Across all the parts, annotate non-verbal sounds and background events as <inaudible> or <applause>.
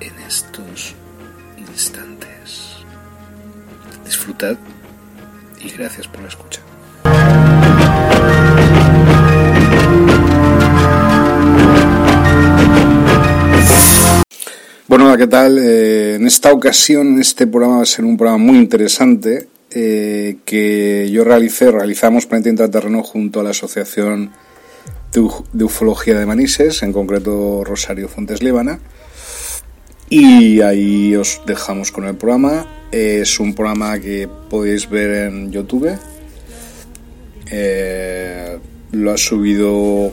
en estos instantes. Disfrutad y gracias por la escucha. Bueno, ¿qué tal? Eh, en esta ocasión este programa va a ser un programa muy interesante eh, que yo realicé, realizamos Planeta Intraterreno junto a la Asociación de, Ufología de Manises, en concreto Rosario Fontes Líbana. Y ahí os dejamos con el programa. Es un programa que podéis ver en YouTube. Eh, lo ha subido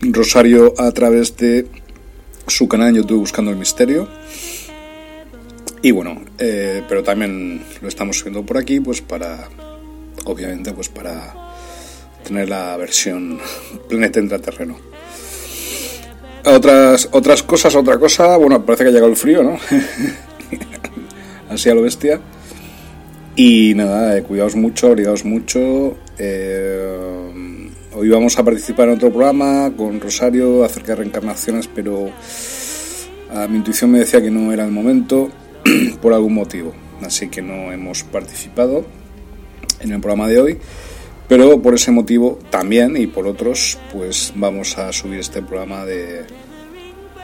Rosario a través de su canal en YouTube Buscando el Misterio. Y bueno, eh, pero también lo estamos subiendo por aquí, pues para, obviamente, pues para tener la versión <laughs> planeta intraterreno. Otras, otras cosas, otra cosa, bueno, parece que ha llegado el frío, ¿no? <laughs> Así a lo bestia. Y nada, eh, cuidaos mucho, abrigaos mucho. Eh, hoy vamos a participar en otro programa con Rosario acerca de reencarnaciones, pero a mi intuición me decía que no era el momento. <clears throat> por algún motivo. Así que no hemos participado en el programa de hoy. Pero por ese motivo también y por otros, pues vamos a subir este programa de,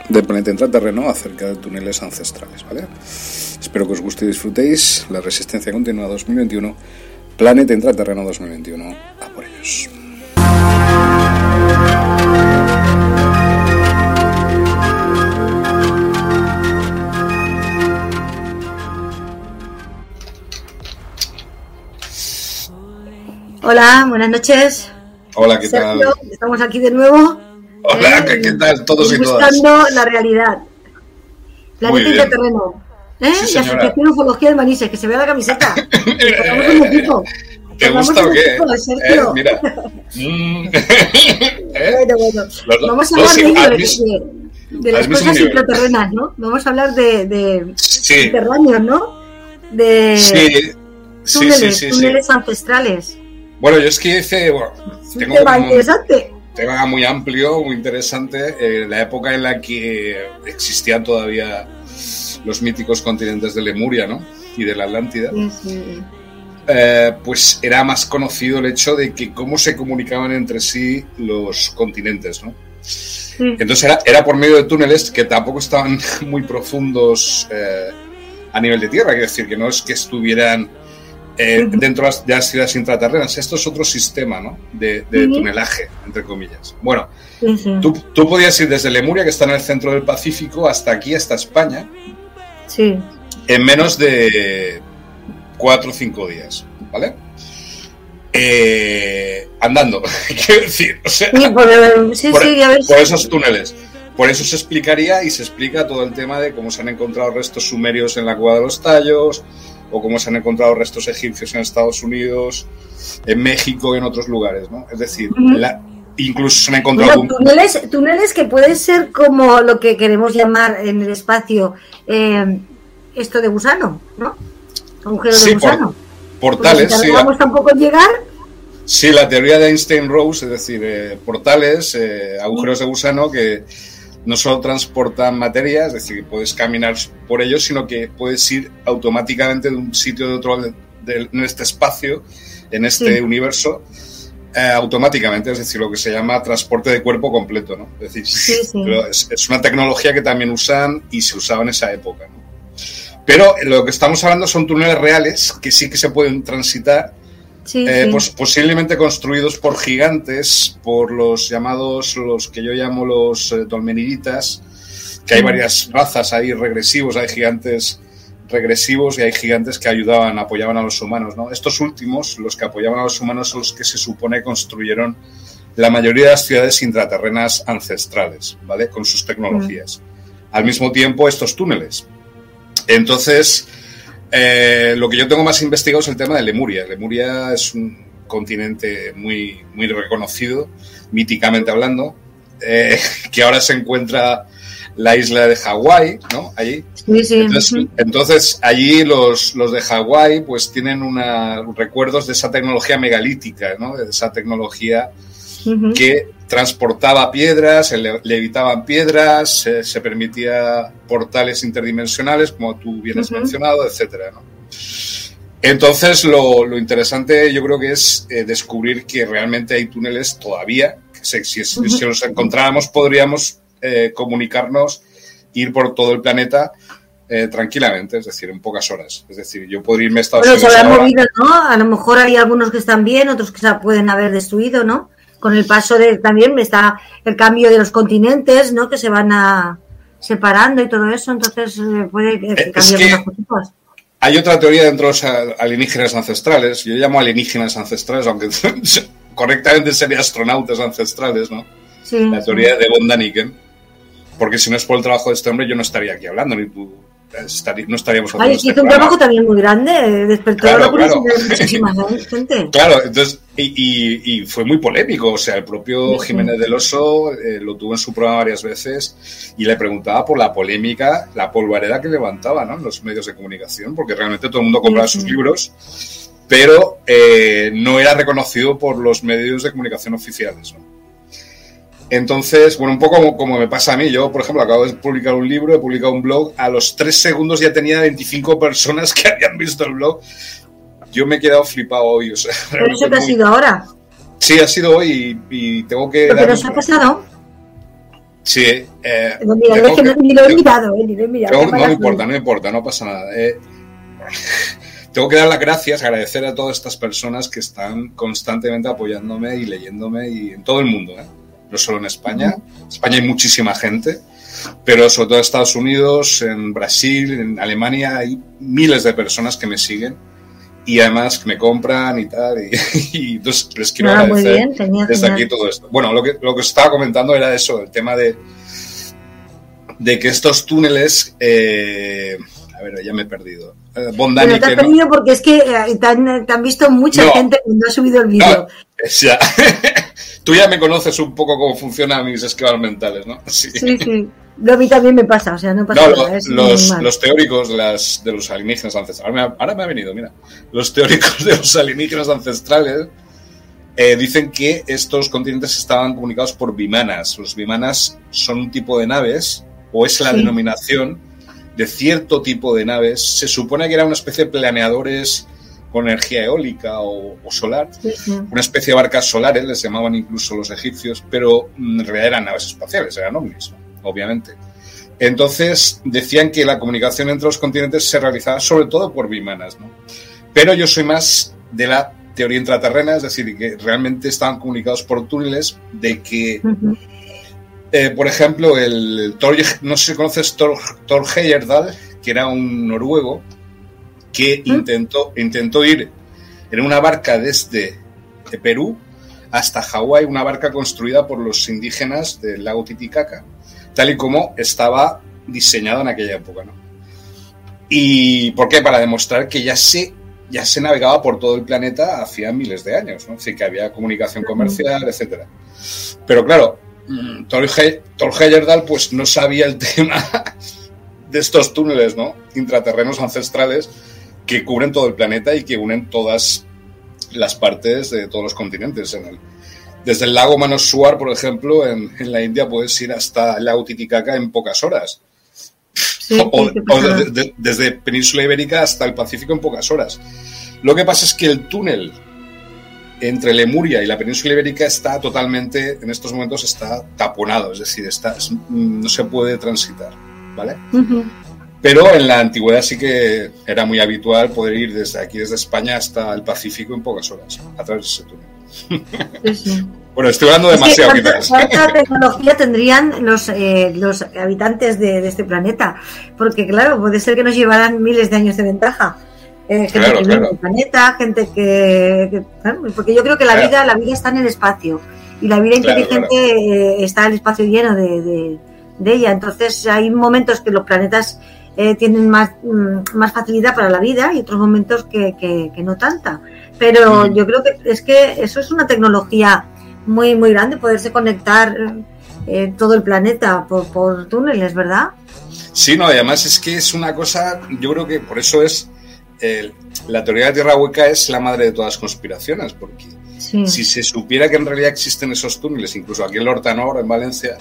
de Planeta Intraterreno acerca de túneles ancestrales, ¿vale? Espero que os guste y disfrutéis. La Resistencia Continua 2021, Planeta Intraterreno 2021. A por ellos. Hola, buenas noches. Hola, ¿qué tal? Estamos aquí de nuevo. Hola, eh, ¿qué tal todos y todas? Buscando la realidad. Planeta y terreno. ¿Eh? y Asociación Ufología de Manises, que se vea la camiseta. <laughs> ¿Te gusta o qué? ¿Eh? Mira. <laughs> Mm. <laughs> ¿Eh? Bueno, bueno. Vamos a hablar de, de, las cosas intraterrenas, ¿no? Vamos a hablar de, de sí. subterráneos, ¿no? De sí. túneles, sí, túneles ancestrales. Bueno, yo es que hice. Bueno, tengo un tema interesante. tema muy amplio, muy interesante. Eh, la época en la que existían todavía los míticos continentes de Lemuria, ¿no? Y de la Atlántida. Eh, pues era más conocido el hecho de que cómo se comunicaban entre sí los continentes, ¿no? Entonces era, era, por medio de túneles que tampoco estaban <laughs> muy profundos eh, a nivel de tierra, quiero decir, que no es que estuvieran eh, dentro de las ciudades intraterrenas. Esto es otro sistema ¿no? de, tunelaje, entre comillas. Bueno, tú, tú, podías ir desde Lemuria, que está en el centro del Pacífico, hasta aquí, hasta España, sí. en menos de cuatro o cinco días, ¿vale? Eh, andando, <laughs> quiero decir, o sea, por, esos túneles. Por eso se explicaría y se explica todo el tema de cómo se han encontrado restos sumerios en la cueva de los tallos, o cómo se han encontrado restos egipcios en Estados Unidos, en México y en otros lugares, ¿no? Es decir, incluso se han encontrado... túneles, túneles que pueden ser como lo que queremos llamar en el espacio eh, esto de gusano, ¿no? Agujero de gusano. portales, si sí. tampoco llegar... Sí, la teoría de Einstein-Rose, es decir, eh, portales, eh, agujeros de gusano que no solo transportan materia, es decir, puedes caminar por ellos, sino que puedes ir automáticamente de un sitio de otro, en este espacio, en este universo, eh, automáticamente, es decir, lo que se llama transporte de cuerpo completo, ¿no? Es decir, <laughs> es, una tecnología que también usan y se usaba en esa época, ¿no? Pero lo que estamos hablando son túneles reales que sí que se pueden transitar, eh, pues, posiblemente construidos por gigantes, por los llamados, los que yo llamo los eh, dolmeniditas, que hay varias razas ahí regresivos, hay gigantes regresivos y hay gigantes que ayudaban, apoyaban a los humanos. ¿no? Estos últimos, los que apoyaban a los humanos, son los que se supone construyeron la mayoría de las ciudades intraterrenas ancestrales, ¿vale? Con sus tecnologías. Al mismo tiempo, estos túneles. Entonces, eh, lo que yo tengo más investigado es el tema de Lemuria. Lemuria es un continente muy, muy reconocido, míticamente hablando, eh, <laughs> que ahora se encuentra la isla de Hawái, ¿no? Allí. Entonces, allí los, los de Hawái pues tienen una, recuerdos de esa tecnología megalítica, ¿no? De esa tecnología que transportaba piedras, le, levitaban piedras, se, permitía portales interdimensionales, como tú bien has mencionado, etcétera, ¿no? Entonces, lo, lo, interesante yo creo que es eh, descubrir que realmente hay túneles todavía, que si, si, los encontráramos podríamos eh, comunicarnos, ir por todo el planeta eh, tranquilamente, es decir, en pocas horas. Es decir, yo podría irme a Estados Unidos. se movido, ¿no? A lo mejor hay algunos que están bien, otros que se pueden haber destruido, ¿no? Con el paso de también está el cambio de los continentes, ¿no? Que se van a separando y todo eso, entonces eh, puede cambiar cosas. Hay otra teoría dentro de los alienígenas ancestrales, yo llamo alienígenas ancestrales, aunque <laughs> correctamente sería astronautas ancestrales, ¿no? Sí, la teoría de von Daniken, porque si no es por el trabajo de este hombre, yo no estaría aquí hablando, ni tú no estaríamos hablando. Ay, este hizo un trabajo también muy grande, despertó claro, la curiosidad de muchísima <laughs> gente. Claro, entonces, y, y, fue muy polémico, o sea, el propio Jiménez del Oso eh, lo tuvo en su programa varias veces y le preguntaba por la polémica, la polvareda que levantaba ¿no? en los medios de comunicación, porque realmente todo el mundo compraba sus libros, pero eh, no era reconocido por los medios de comunicación oficiales. ¿no? Entonces, bueno, un poco como, me pasa a mí. Yo, por ejemplo, acabo de publicar un libro, he publicado un blog. A los tres segundos ya tenía 25 personas <laughs> que habían visto el blog. Yo me he quedado flipado hoy. O sea, ¿Pero eso te ha sido ahora? Sí, ha sido hoy y, tengo que. ¿Pero os ha pasado? Sí. Eh, no, mira, es que, ni lo he mirado, eh, ni lo he mirado. No, no importa, no importa, no pasa nada. Eh, <laughs> tengo que dar las gracias, agradecer a todas estas personas que están constantemente apoyándome y leyéndome y en todo el mundo. ¿eh? No solo en España. En España hay muchísima gente, pero sobre todo en Estados Unidos, en Brasil, en Alemania hay miles de personas que me siguen y además que me compran y tal. Y, <laughs> entonces les quiero ah, agradecer desde aquí todo esto. Bueno, lo que, lo que os estaba comentando era eso, el tema de, de que estos túneles... Eh, a ver, ya me he perdido. Eh, Pero te has perdido porque es que eh, te han, visto mucha gente cuando ha subido el vídeo. ya. <laughs> Tú ya me conoces un poco cómo funcionan mis esquemas mentales, ¿no? Sí, sí. sí. a mí también me pasa, o sea, no pasa nada. los, los, teóricos de, las, de los alienígenas ancestrales, ahora me, ha, venido, mira, los teóricos de los alienígenas ancestrales eh, dicen que estos continentes estaban comunicados por bimanas. Los bimanas son un tipo de naves, o es la denominación de cierto tipo de naves. Se supone que eran una especie de planeadores con energía eólica o, solar, una especie de barcas solares, les llamaban incluso los egipcios, pero mm, en realidad eran naves espaciales, eran ovnis, obviamente. Entonces decían que la comunicación entre los continentes se realizaba sobre todo por bimanas, ¿no? Pero yo soy más de la teoría intraterrena, es decir, que realmente estaban comunicados por túneles, de que, eh, por ejemplo, el Thor, no sé si conoces Thor, Thor Heyerdahl, que era un noruego, que intentó, intentó ir en una barca desde Perú hasta Hawái, una barca construida por los indígenas del lago Titicaca, tal y como estaba diseñada en aquella época. ¿no? ¿Y por qué? Para demostrar que ya se, ya se navegaba por todo el planeta hacía miles de años, ¿no? que había comunicación comercial, etc. Pero claro, mm, Thor Heyerdahl pues no sabía el <laughs> tema de estos túneles, ¿no? Intraterrenos ancestrales que cubren todo el planeta y que unen todas las partes de todos los continentes. En el, desde el lago Manosuar, por ejemplo, en, la India puedes ir hasta el lago Titicaca en pocas horas. o, desde Península Ibérica hasta el Pacífico en pocas horas. Lo que pasa es que el túnel entre Lemuria y la península ibérica está totalmente, en estos momentos está taponado, es decir, está, no se puede transitar, ¿vale? Pero en la antigüedad sí que era muy habitual poder ir desde aquí, desde España, hasta el Pacífico en pocas horas, a través de ese túnel. <laughs> Bueno, estoy hablando demasiado. ¿Cuánta, tecnología tendrían los, eh, los habitantes de, este planeta? Porque, claro, puede ser que nos llevaran miles de años de ventaja. Eh, gente que vive en el planeta, gente que, porque yo creo que la vida, la vida está en el espacio y la vida inteligente eh, está en el espacio lleno de, ella. Entonces hay momentos que los planetas tienen más, mm, más facilidad para la vida y otros momentos que, que, no tanta. Pero yo creo que es que eso es una tecnología muy, muy grande poderse conectar eh, todo el planeta por, por, túneles, ¿verdad? Sí, no, además es que es una cosa, yo creo que por eso es, la teoría de Tierra Hueca es la madre de todas las conspiraciones, porque si se supiera que en realidad existen esos túneles, incluso aquí en Lortanor, en Valencia,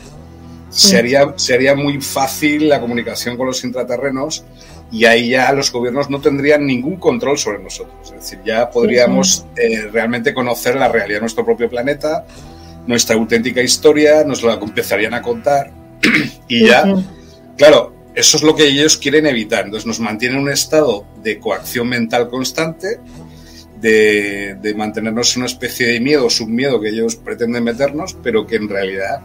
sería, sería muy fácil la comunicación con los intraterrenos y ahí ya los gobiernos no tendrían ningún control sobre nosotros. Es decir, ya podríamos eh, realmente conocer la realidad de nuestro propio planeta, nuestra auténtica historia, nos la empezarían a contar <clears throat> y ya, claro, eso es lo que ellos quieren evitar. Entonces nos mantienen en un estado de coacción mental constante, de, de mantenernos en una especie de miedo, submiedo que ellos pretenden meternos, pero que en realidad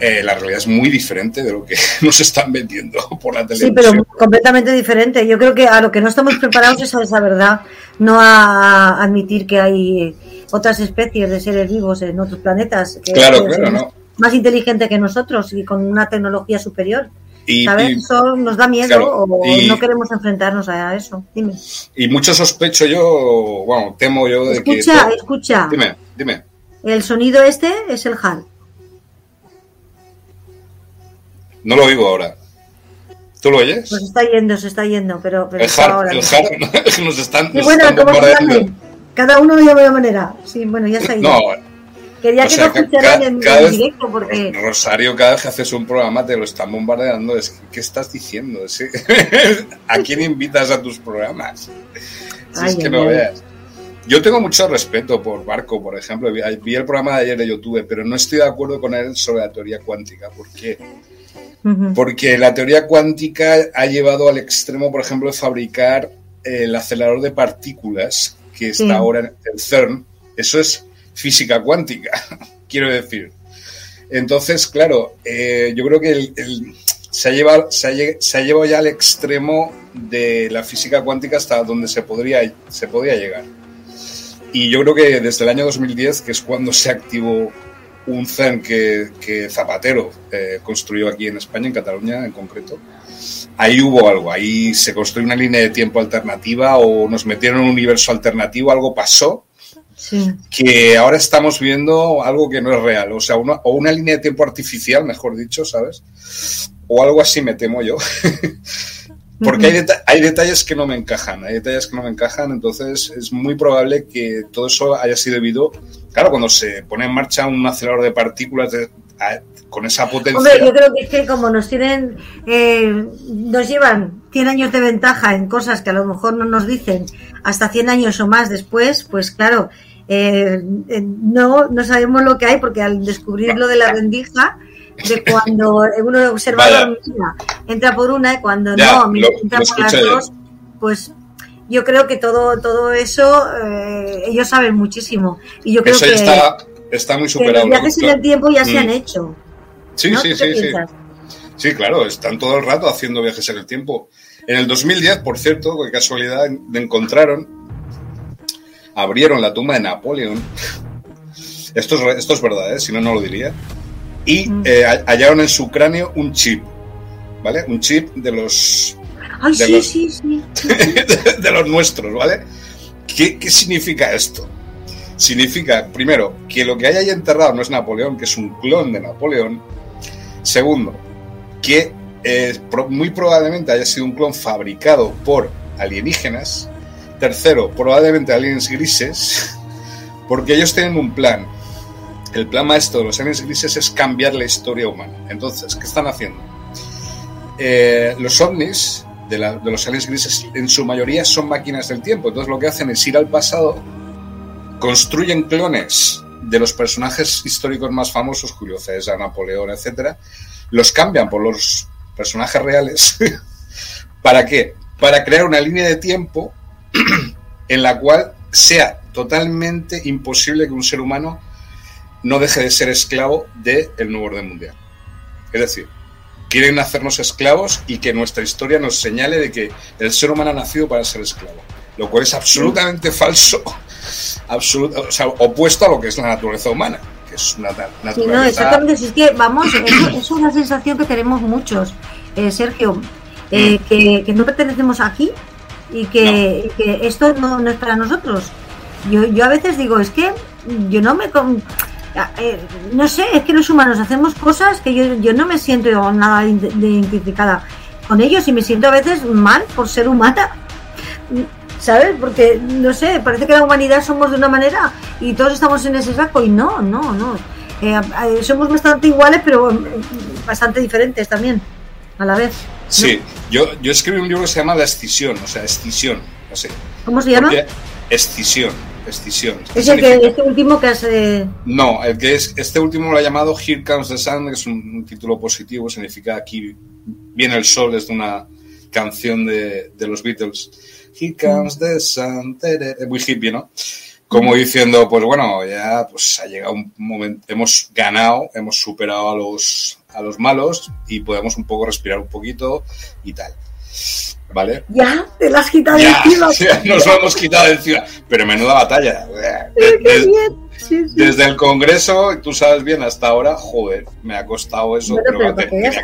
eh, la realidad es muy diferente de lo que <laughs> nos están vendiendo por la televisión. Sí, pero completamente diferente. Yo creo que a lo que no estamos preparados es a esa verdad, no a admitir que hay otras especies de seres vivos en otros planetas que, claro, claro, no. más inteligentes que nosotros y con una tecnología superior. Y, ¿Sabes? eso nos da miedo o no queremos enfrentarnos a eso. Dime. Y mucho sospecho yo, bueno, temo yo de que. Escucha, escucha. Dime, dime. El sonido este es el HAL. No lo oigo ahora. ¿Tú lo oyes? Pues está yendo, se está yendo, pero, el hard, el <laughs> nos están, nos bueno, están Cada uno de una manera. Sí, bueno, ya está No, Quería que sea, lo en, directo porque... Rosario, cada vez que haces un programa te lo están bombardeando. Es, ¿Qué estás diciendo? <laughs> ¿A quién invitas a tus programas? Si es que no veas. Yo tengo mucho respeto por Barco, por ejemplo. Vi el programa de ayer de YouTube, pero no estoy de acuerdo con él sobre la teoría cuántica. ¿Por qué? Porque la teoría cuántica ha llevado al extremo, por ejemplo, de fabricar el acelerador de partículas que está ahora en el CERN. Eso es física cuántica, <laughs> quiero decir. Entonces, claro, eh, yo creo que se, ha llevado, ya al extremo de la física cuántica hasta donde se, podría, podía llegar. Y yo creo que desde el año 2010, que es cuando se activó un CERN que, Zapatero eh, construyó aquí en España, en Cataluña en concreto. Ahí hubo algo, ahí se construyó una línea de tiempo alternativa o nos metieron en un universo alternativo, algo pasó, que ahora estamos viendo algo que no es real, o sea, una, o una línea de tiempo artificial, mejor dicho, ¿sabes? O algo así me temo yo. <laughs> Porque hay, hay, detalles que no me encajan, hay detalles que no me encajan, entonces es muy probable que todo eso haya sido debido, claro, cuando se pone en marcha un acelerador de partículas con esa potencia. Hombre, yo creo que es que como nos tienen, eh, nos llevan 100 años de ventaja en cosas que a lo mejor no nos dicen hasta 100 años o más después, pues claro, eh, eh, no, no sabemos lo que hay porque al descubrir lo de la rendija de cuando <laughs> uno observa la entra por una y cuando no, entra por las dos, pues yo creo que todo todo eso eh, ellos saben muchísimo y yo creo que está, está muy superado. los viajes en el tiempo ya se han mm. hecho. Sí, sí, sí, sí. Sí, claro, están todo el rato haciendo viajes en el tiempo. En el 2010, por cierto, de casualidad, encontraron, abrieron la tumba de Napoleón. Esto es, esto es verdad, ¿eh? si no, no lo diría y eh, hallaron en su cráneo un chip, ¿vale? Un chip de los... Ay, de sí, los, sí, <laughs> sí. de, los nuestros, ¿vale? ¿Qué, ¿Qué, significa esto? Significa, primero, que lo que hay ahí enterrado no es Napoleón, que es un clon de Napoleón. Segundo, que eh, muy probablemente haya sido un clon fabricado por alienígenas. Tercero, probablemente aliens grises, porque ellos tienen un plan el plan maestro de los aliens grises es cambiar la historia humana. Entonces, ¿qué están haciendo? Eh, los ovnis de, los aliens grises en su mayoría son máquinas del tiempo. Entonces lo que hacen es ir al pasado, construyen clones de los personajes históricos más famosos, Julio César, Napoleón, etcétera, los cambian por los personajes reales. <laughs> ¿Para qué? Para crear una línea de tiempo <clears throat> en la cual sea totalmente imposible que un ser humano no deje de ser esclavo del nuevo orden mundial. Es decir, quieren hacernos esclavos y que nuestra historia nos señale de que el ser humano ha nacido para ser esclavo, lo cual es absolutamente falso, <laughs> absoluto, o sea, opuesto a lo que es la naturaleza humana, que es una naturaleza... Sí, no, exactamente, es que, vamos, es, una sensación que tenemos muchos, eh, Sergio, eh, mm. que, no pertenecemos aquí y que, esto no, es para nosotros. Yo, yo a veces digo, es que yo no me... Eh, no sé, es que los humanos hacemos cosas que yo, yo no me siento nada identificada con ellos y me siento a veces mal por ser humana. ¿Sabes? Porque, no sé, parece que la humanidad somos de una manera y todos estamos en ese saco y no, no, no. Eh, eh, somos bastante iguales, pero bastante diferentes también, a la vez. Sí, yo, yo escribí un libro que se llama La Escisión, o sea, Escisión. ¿Cómo se llama? Escisión. Escisión. ¿Es el que, este último que hace...? No, el que es, este último lo ha llamado Here Comes the Sun, que es un, título positivo, significa aquí viene el sol, es de una canción de, de los Beatles. Here comes the sun, muy hippie, ¿no? Como diciendo, pues bueno, ya pues ha llegado un momento, hemos ganado, hemos superado a los, a los malos y podemos un poco respirar un poquito y tal. ¿Vale? Ya, te las has quitado encima. <laughs> nos lo hemos quitado encima. Pero menuda batalla. Desde, el Congreso, tú sabes bien, hasta ahora, joder, me ha costado eso. pero,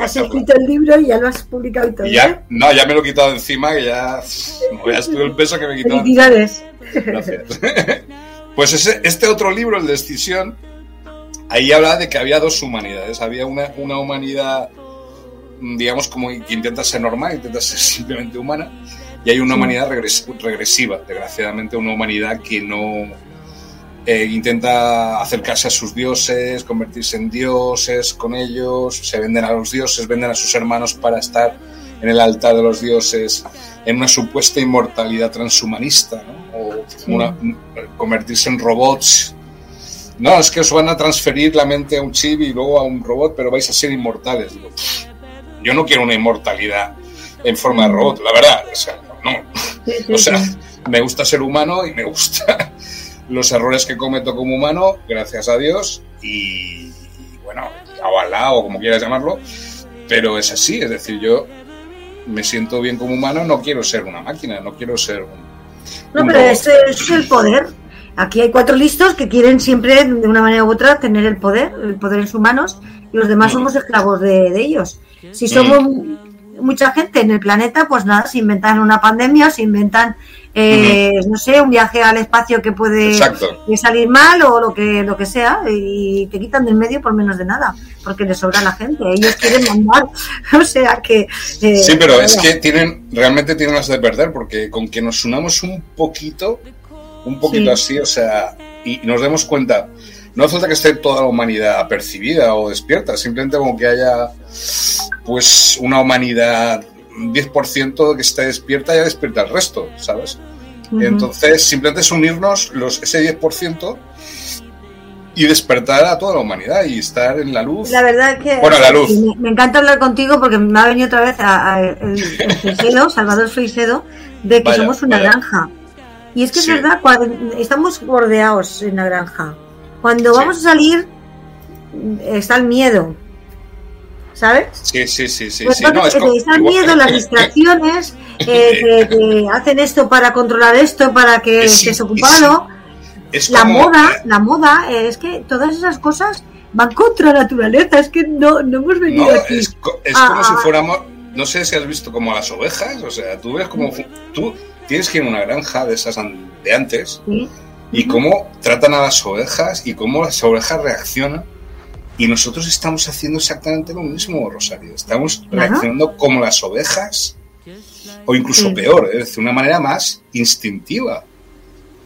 has escrito el libro y ya lo has publicado y todo. ya, ¿eh? No, ya me lo he quitado encima, que ya. ya estuvo el peso que me he quitado. Felicidades. Gracias. <laughs> pues ese, este otro libro, el de Escisión, ahí habla de que había dos humanidades. Había una, una humanidad digamos, como que intenta ser normal, intenta ser <laughs> simplemente humana, y hay una humanidad regresiva, desgraciadamente, una humanidad que no eh, intenta acercarse a sus dioses, convertirse en dioses con ellos, se venden a los dioses, venden a sus hermanos para estar en el altar de los dioses, en una supuesta inmortalidad transhumanista, o convertirse en robots no, es que os van a transferir la mente a un chip y luego a un robot, pero vais a ser inmortales. Digo, yo no quiero una inmortalidad en forma de robot, la verdad. O sea, no. <laughs> O sea, me gusta ser humano y me gusta los errores que cometo como humano, gracias a Dios, y, bueno, a o como quieras llamarlo, pero es así, es decir, yo me siento bien como humano, no quiero ser una máquina, no quiero ser un... No, pero ese es el poder. Aquí hay cuatro listos que quieren siempre, de una manera u otra, tener el poder, el poder en sus manos, y los demás somos esclavos de ellos. Si somos mucha gente en el planeta, pues nada, se inventan una pandemia, se inventan, eh, no sé, un viaje al espacio que puede salir mal o lo que lo que sea y te quitan del medio por menos de nada, porque les sobra la gente. Ellos quieren mandar, <laughs> o sea que. Eh, sí, pero es que tienen realmente tienen las de perder, porque con que nos unamos un poquito, un poquito así, o sea, y nos demos cuenta no hace falta que esté toda la humanidad apercibida o despierta, simplemente como que haya pues una humanidad 10% que esté despierta ya despierta el resto, ¿sabes? Entonces, simplemente es unirnos los, ese 10% y despertar a toda la humanidad y estar en la luz. La verdad es que bueno, la luz. Me, encanta hablar contigo porque me ha venido otra vez a, el, <laughs> Salvador Frisedo, de que somos una granja. Y es que es verdad, estamos bordeados en la granja. Cuando vamos a salir, está el miedo. ¿Sabes? Sí, sí, sí, sí. Pues está el miedo, las distracciones, <laughs> eh, que, hacen esto para controlar esto, para que estés ocupado. la moda, la moda, eh, es que todas esas cosas van contra la naturaleza, es que no, no hemos venido aquí. Es, como si fuéramos, no sé si has visto como las ovejas, o sea, tú ves como tú tienes que ir a una granja de esas de antes. ¿Sí? Y cómo tratan a las ovejas y cómo las ovejas reaccionan. Y nosotros estamos haciendo exactamente lo mismo, Rosario. Estamos reaccionando como las ovejas, o incluso peor, es decir, de una manera más instintiva.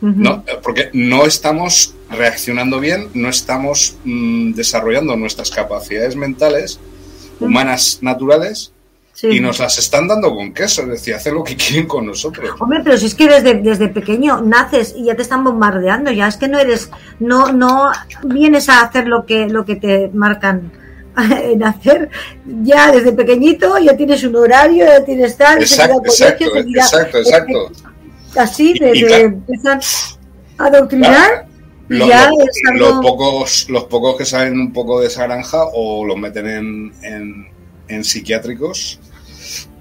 ¿no? Porque no estamos reaccionando bien, no estamos mm, desarrollando nuestras capacidades mentales, humanas naturales, Y nos las están dando con queso, es decir, hacen lo que quieren con nosotros. Hombre, pero si es que desde, desde pequeño naces y ya te están bombardeando, ya es que no eres, no, no vienes a hacer lo que, lo que te marcan <laughs> en hacer. Ya desde pequeñito, ya tienes un horario, ya tienes tal, exacto, exacto, exacto, exacto, así, de, empiezan a adoctrinar. ya los, pocos, los pocos que salen un poco de esa granja o los meten en, en, en psiquiátricos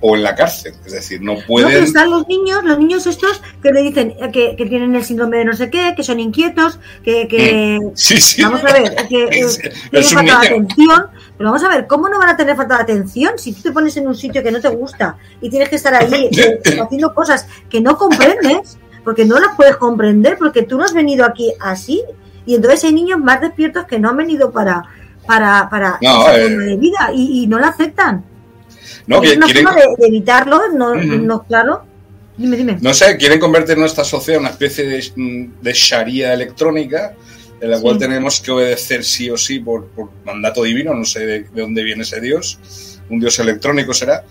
o en la cárcel. Es decir, no pueden. No, están los niños, los niños estos que le dicen que, que, tienen el síndrome de no sé qué, que son inquietos, que. que mm. sí, sí. Vamos a ver, <laughs> que es, tienen falta de atención. Pero vamos a ver, ¿cómo no van a tener falta de atención si tú te pones en un sitio que no te gusta y tienes que estar ahí eh, <laughs> haciendo cosas que no comprendes? Porque no las puedes comprender, porque tú no has venido aquí así. Y entonces hay niños más despiertos que no han venido para, para, para no, esa eh, de vida y, y no la aceptan. No, una forma de, evitarlo, no, no, claro. Dime, dime. No sé, quieren convertir nuestra sociedad en una especie de, de sharia electrónica en la cual tenemos que obedecer sí o sí por, por mandato divino, no sé de, dónde viene ese Dios, un Dios electrónico será,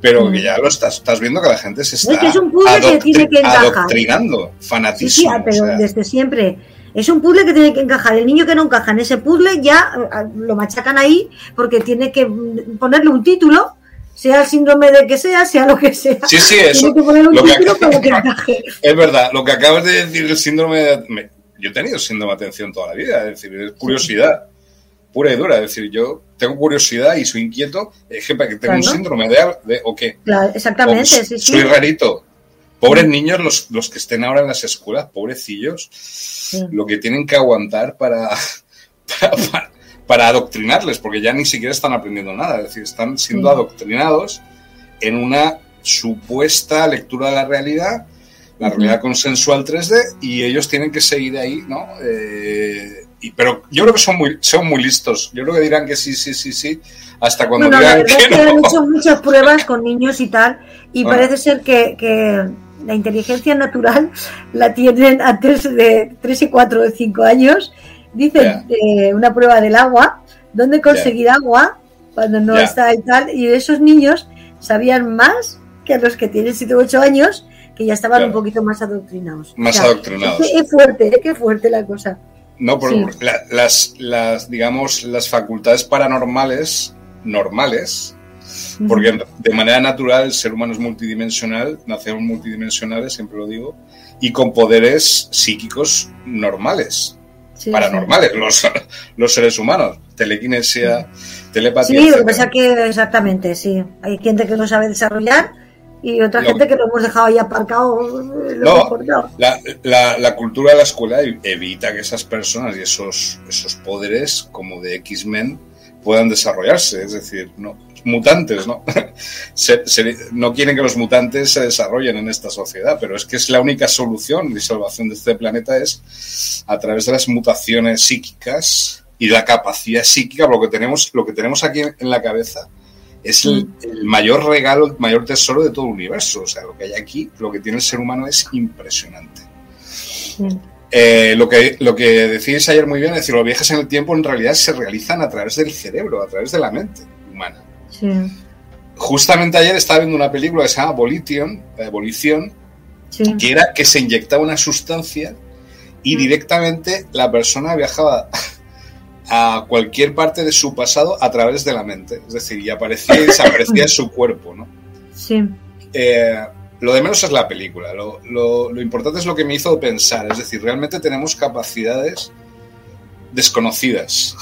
pero que ya lo estás, estás viendo que la gente se está es un que tiene que adoctrinando, fanatismo. Sí, pero desde siempre. Es un puzzle que tiene que encajar. El niño que no encaja en ese puzzle ya lo machacan ahí porque tiene que mm, ponerle un título sea el síndrome de que sea, sea lo que sea. Sí, sí, eso. es verdad, lo que acabas de decir, el síndrome de... Yo he tenido síndrome de atención toda la vida, es decir, es curiosidad pura y dura. Es decir, yo tengo curiosidad y soy inquieto, es que tengo un síndrome de, o qué. exactamente, sí, sí. Soy rarito. Pobres niños, los, los que estén ahora en las escuelas, pobrecillos, lo que tienen que aguantar para, <laughs> para, para adoctrinarles, porque ya ni siquiera están aprendiendo nada, es decir, están siendo adoctrinados en una supuesta lectura de la realidad, la realidad consensual 3D, y ellos tienen que seguir ahí, ¿no? Eh, y, pero yo creo que son muy, son muy listos. Yo creo que dirán que sí, sí, sí, sí, hasta cuando digan que, no. Han hecho muchas pruebas con niños y tal, y parece ser que, que, la inteligencia natural la tienen antes de 3 y 4 o 5 años Dicen eh, una prueba del agua, dónde conseguir agua cuando no está y tal, y esos niños sabían más que los que tienen 7 u 8 años, que ya estaban un poquito más adoctrinados. Más adoctrinados. Es, fuerte, ¿eh? qué fuerte la cosa. No, pero las, las, digamos, las facultades paranormales, normales, porque de manera natural el ser humano es multidimensional, nacemos multidimensionales, siempre lo digo, y con poderes psíquicos normales paranormales, Los, los seres humanos, telequinesia, telepatía. Sí, lo que pasa que exactamente, sí. Hay gente que no sabe desarrollar y otra gente que lo hemos dejado ahí aparcado. No, la, la, la, cultura de la escuela evita que esas personas y esos, esos poderes como de X-Men puedan desarrollarse, es decir, no, mutantes, ¿no? <laughs> no quieren que los mutantes se desarrollen en esta sociedad, pero es que es la única solución de salvación de este planeta es a través de las mutaciones psíquicas y la capacidad psíquica, lo que tenemos, lo que tenemos aquí en la cabeza es el, mm. mayor regalo, el mayor tesoro de todo el universo. O sea, lo que hay aquí, lo que tiene el ser humano es impresionante. Eh, lo, que, lo que decís ayer muy bien, es decir, los viajes en el tiempo en realidad se realizan a través del cerebro, a través de la mente humana. Justamente ayer estaba viendo una película que se llama Abolición, que era que se inyectaba una sustancia y mm. directamente la persona viajaba a cualquier parte de su pasado a través de la mente. Es decir, y aparecía y desaparecía su cuerpo, ¿no? Sí. Eh, lo de menos es la película. Lo, lo, importante es lo que me hizo pensar. Es decir, realmente tenemos capacidades desconocidas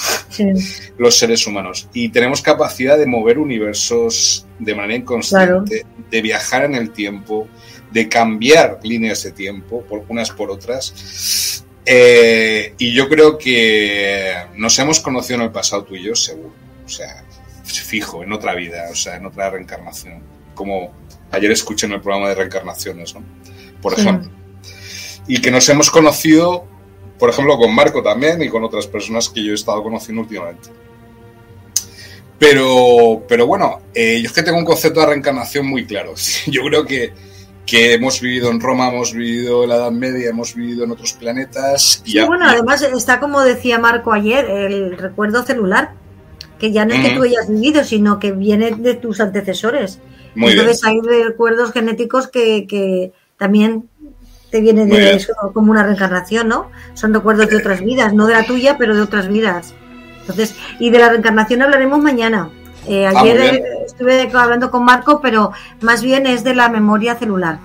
los seres humanos y tenemos capacidad de mover universos de manera inconsciente, de viajar en el tiempo, de cambiar líneas de tiempo por unas por otras. Eh, y yo creo que nos hemos conocido en el pasado tú y yo, seguro. O sea, fijo, en otra vida, o sea, en otra reencarnación. Como ayer escuché en el programa de reencarnaciones, ¿no? Por ejemplo. Y que nos hemos conocido por ejemplo, con Marco también y con otras personas que yo he estado conociendo últimamente. Pero, pero bueno, eh, yo es que tengo un concepto de reencarnación muy claro. <laughs> Yo creo que, que hemos vivido en Roma, hemos vivido en la Edad Media, hemos vivido en otros planetas. Y bueno, además está como decía Marco ayer, el recuerdo celular. que ya no es que tú hayas vivido, sino que viene de tus antecesores. Entonces hay recuerdos genéticos que, que también te vienen de eso, como una reencarnación, ¿no? Son recuerdos de otras vidas, no de la tuya, pero de otras vidas. Entonces, y de la reencarnación hablaremos mañana. Eh, ah, ayer estuve hablando con Marco, pero más bien es de la memoria celular.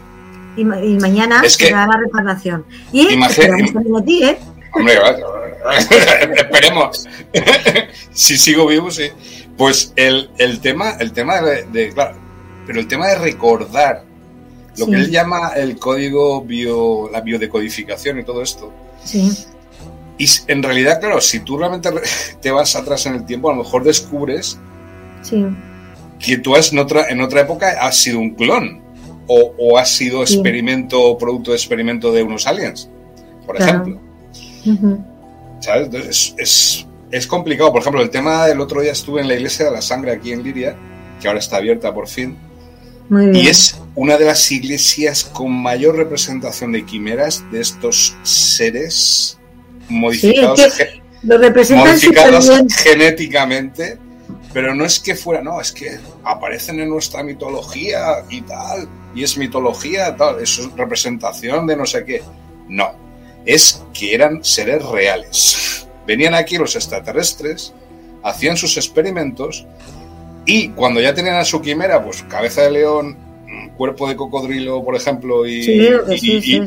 Y, mañana será la reencarnación. Y esperamos a ti, ¿eh? Hombre, <laughs> esperemos. <laughs> si sigo vivo, sí. Pues el, el tema, el tema de, claro, pero el tema de recordar lo que él llama el código bio, la biodecodificación y todo esto. Sí. Y en realidad, claro, si tú realmente <laughs> te vas atrás en el tiempo, a lo mejor descubres que tú has en otra, en otra época has sido un clon o, o has sido experimento o producto de experimento de unos aliens, por ejemplo. ¿Sabes? es, es, complicado. Por ejemplo, el tema del otro día estuve en la iglesia de la sangre aquí en Liria, que ahora está abierta por fin. Y es una de las iglesias con mayor representación de quimeras de estos seres modificados, modificados genéticamente pero no es que fuera, no, es que aparecen en nuestra mitología y tal, y es mitología, tal, es representación de no sé qué. No, es que eran seres reales. Venían aquí los extraterrestres, hacían sus experimentos y cuando ya tenían a su quimera, pues cabeza de león, cuerpo de cocodrilo, por ejemplo, y,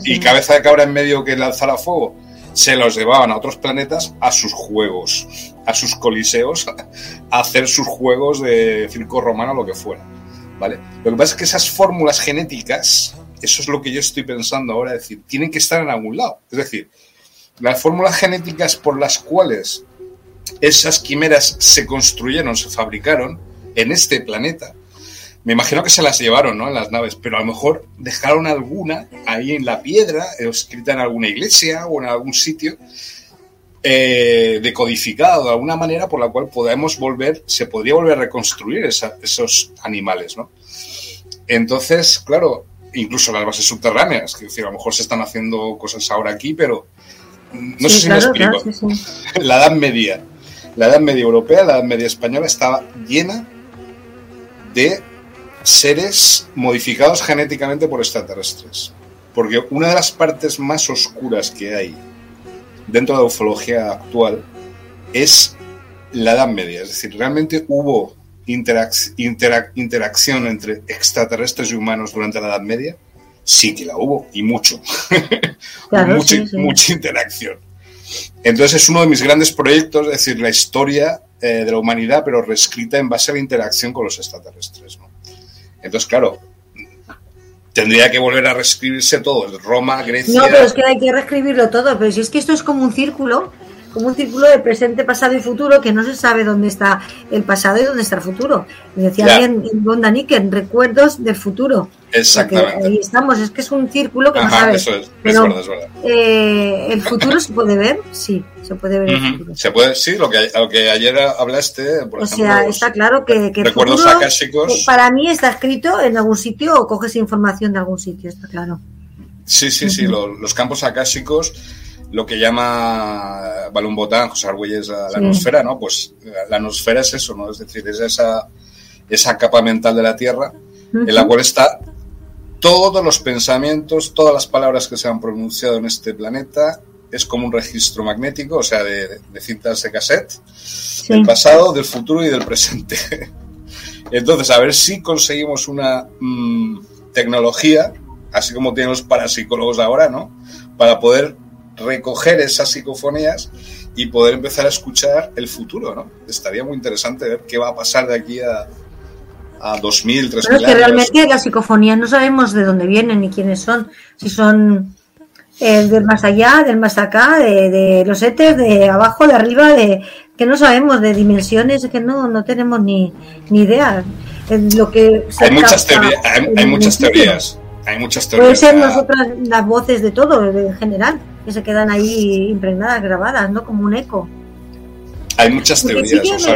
y cabeza de cabra en medio que lanzara fuego, se los llevaban a otros planetas a sus juegos, a sus coliseos, <laughs> a hacer sus juegos de circo romano, lo que fuera. ¿Vale? Lo que pasa es que esas fórmulas genéticas, eso es lo que yo estoy pensando ahora, es decir, tienen que estar en algún lado. Es decir, las fórmulas genéticas por las cuales esas quimeras se construyeron, se fabricaron en este planeta, me imagino que se las llevaron, ¿no? En las naves, pero a lo mejor dejaron alguna ahí en la piedra, escrita en alguna iglesia o en algún sitio, eh, decodificada de alguna manera por la cual podemos volver, se podría volver a reconstruir esos animales, ¿no? Entonces, claro, incluso las bases subterráneas, que decir, a lo mejor se están haciendo cosas ahora aquí, pero no sé si me explico. <laughs> la Edad Media, la Edad Media europea, la Edad Media española estaba llena de seres modificados genéticamente por extraterrestres. Porque una de las partes más oscuras que hay dentro de la ufología actual es la Edad Media. Es decir, realmente hubo interacción entre extraterrestres y humanos durante la Edad Media. Sí que la hubo, y mucho. <laughs> mucha, interacción. Entonces es uno de mis grandes proyectos, es decir, la historia eh, de la humanidad, pero reescrita en base a la interacción con los extraterrestres. ¿no? Entonces, claro, tendría que volver a reescribirse todo, Roma, Grecia. No, pero es que hay que reescribirlo todo, pero si es que esto es como un círculo, como un círculo de presente, pasado y futuro, que no se sabe dónde está el pasado y dónde está el futuro. Me decía alguien en Bonda en recuerdos del futuro. Exactamente. Ahí estamos, es que es un círculo que no sabes. Eso es, pero, es verdad, es verdad. Eh, ¿El futuro se puede ver? Sí, se puede ver el futuro. Se puede, sí, lo que, lo que ayer hablaste, por o sea, está claro que, que recuerdos futuro, para mí está escrito en algún sitio o coges información de algún sitio, está claro. Sí, sí, sí, los, campos akáshicos lo que llama Balún Botán, José Argüelles, la, la nosfera, ¿no? Pues la nosfera es eso, ¿no? Es decir, es esa, esa capa mental de la Tierra en la cual está todos los pensamientos, todas las palabras que se han pronunciado en este planeta, es como un registro magnético, o sea, de, cintas de cassette, del pasado, del futuro y del presente. <laughs> Entonces, a ver si conseguimos una mm, tecnología, así como tienen los parapsicólogos ahora, ¿no? Para poder recoger esas psicofonías y poder empezar a escuchar el futuro, ¿no? Estaría muy interesante ver qué va a pasar de aquí a, a 2000, 3000 Pero es que realmente las psicofonías no sabemos de dónde vienen ni quiénes son. Si son eh, del más allá, del más acá, de, los éteres, de abajo, de arriba, de que no sabemos de dimensiones, que no, no tenemos ni, ni idea. Lo que hay, muchas teorías, hay, muchas teorías. Hay muchas teorías. Puede ser nosotras las voces de todo, en general, que se quedan ahí impregnadas, grabadas, ¿no? Como un eco. Hay muchas teorías,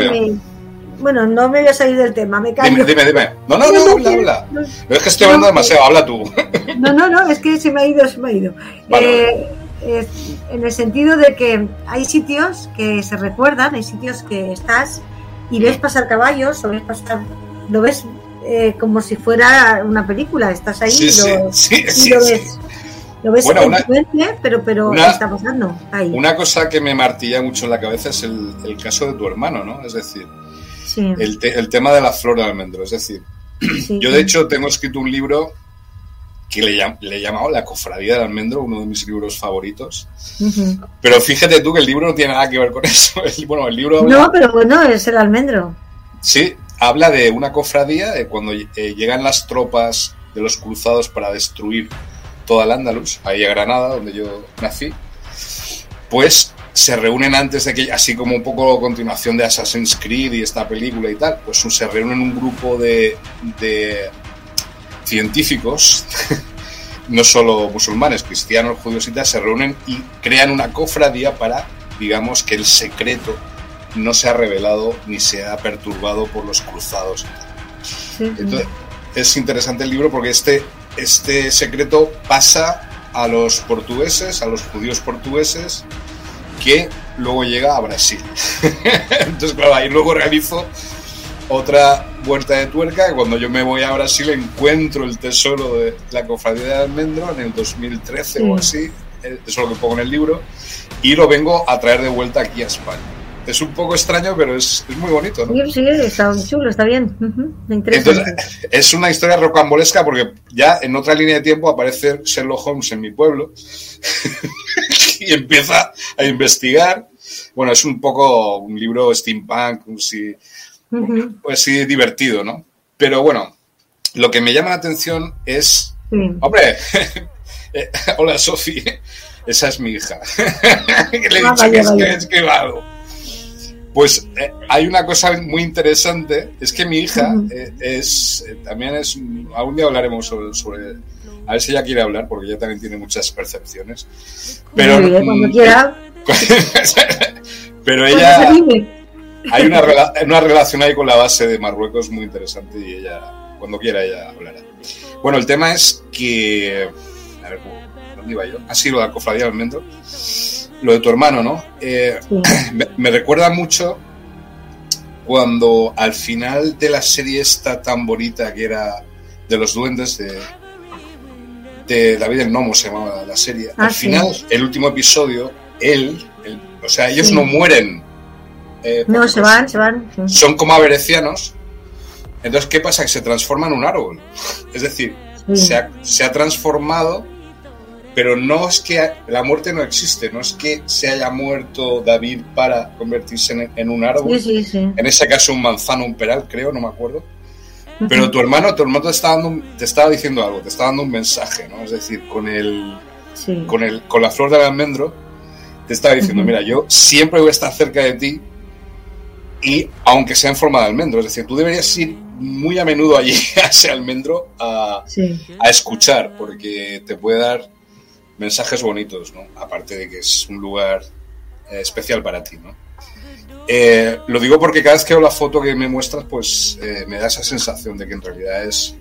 bueno, no me voy a salir del tema, me callo. Dime, dime, dime. No, no, no, habla, habla. No, es que estoy hablando demasiado, habla tú. No, no, no, es que se me ha ido, se me ha ido. Eh, en el sentido de que hay sitios que se recuerdan, hay sitios que estás y ves pasar caballos o ves pasar, lo ves eh, como si fuera una película, estás ahí y, lo, ves. Lo ves bueno, pero, pero está pasando ahí? Una cosa que me martilla mucho en la cabeza es el, caso de tu hermano, ¿no? Es decir, el, el, tema de la flor de almendro. Es decir, yo de hecho tengo escrito un libro que le, le, he llamado La Cofradía del Almendro, uno de mis libros favoritos. Pero fíjate tú que el libro no tiene nada que ver con <laughs> eso. bueno, el libro No, pero bueno, es el almendro. Sí, habla de una cofradía, de cuando eh, llegan las tropas de los cruzados para destruir toda el Andalus, ahí a Granada, donde yo nací, pues se reúnen antes de que, así como un poco continuación de Assassin's Creed y esta película y tal, pues se reúnen un grupo de, de científicos, <laughs> no solo musulmanes, cristianos, judíos y tal, se reúnen y crean una cofradía para, digamos, que el secreto no se ha revelado ni se ha perturbado por los cruzados. Entonces, es interesante el libro porque este, este secreto pasa a los portugueses, a los judíos portugueses, que luego llega a Brasil. <laughs> Entonces, claro, ahí luego realizo otra vuelta de tuerca, que cuando yo me voy a Brasil encuentro el tesoro de la cofradía de Almendro en el 2013 o así, eso es lo que pongo en el libro, y lo vengo a traer de vuelta aquí a España es un poco extraño, pero es, muy bonito, ¿no? Sí, sí, está chulo, está bien. es una historia rocambolesca porque ya en otra línea de tiempo aparece Sherlock Holmes en mi pueblo <laughs> y empieza a investigar. Bueno, es un poco un libro steampunk, sí, pues sí, divertido, ¿no? Pero bueno, lo que me llama la atención es, hombre, <laughs> eh, hola Sofi, esa es mi hija, <laughs> que le he ah, dicho que, es que pues eh, hay una cosa muy interesante, es que mi hija eh, es eh, también es algún día hablaremos sobre, sobre, a ver si ella quiere hablar porque ella también tiene muchas percepciones. Pero cuando quiera. <laughs> pero ella hay una, una relación ahí con la base de Marruecos muy interesante y ella cuando quiera ella hablará. Bueno, el tema es que a ver, ¿dónde iba yo? Ha sido la cofradía del Almendro lo de tu hermano, ¿no? Eh, <clears throat> me, recuerda mucho cuando al final de la serie esta tan bonita que era de los duendes de, de David el Nomo se llamaba la serie. Ah, al final, el último episodio, él, o sea, ellos no mueren. Eh, no, se van, se van. Son como aberecianos. Entonces, ¿qué pasa? Que se transforma en un árbol. Es decir, se se ha transformado pero no es que la muerte no existe, no es que se haya muerto David para convertirse en, un árbol, en ese caso un manzano, un peral, creo, no me acuerdo. Pero tu hermano, tu hermano te estaba, dando, te estaba diciendo algo, te estaba dando un mensaje, ¿no? Es decir, con el, con el, con la flor del almendro, te estaba diciendo, mira, yo siempre voy a estar cerca de ti y aunque sea en forma de almendro, es decir, tú deberías ir muy a menudo allí <laughs> a ese almendro a, a escuchar, porque te puede dar mensajes bonitos, ¿no? Aparte de que es un lugar eh, especial para ti, ¿no? Eh, lo digo porque cada vez que veo la foto que me muestras, pues eh, me da esa sensación de que en realidad es...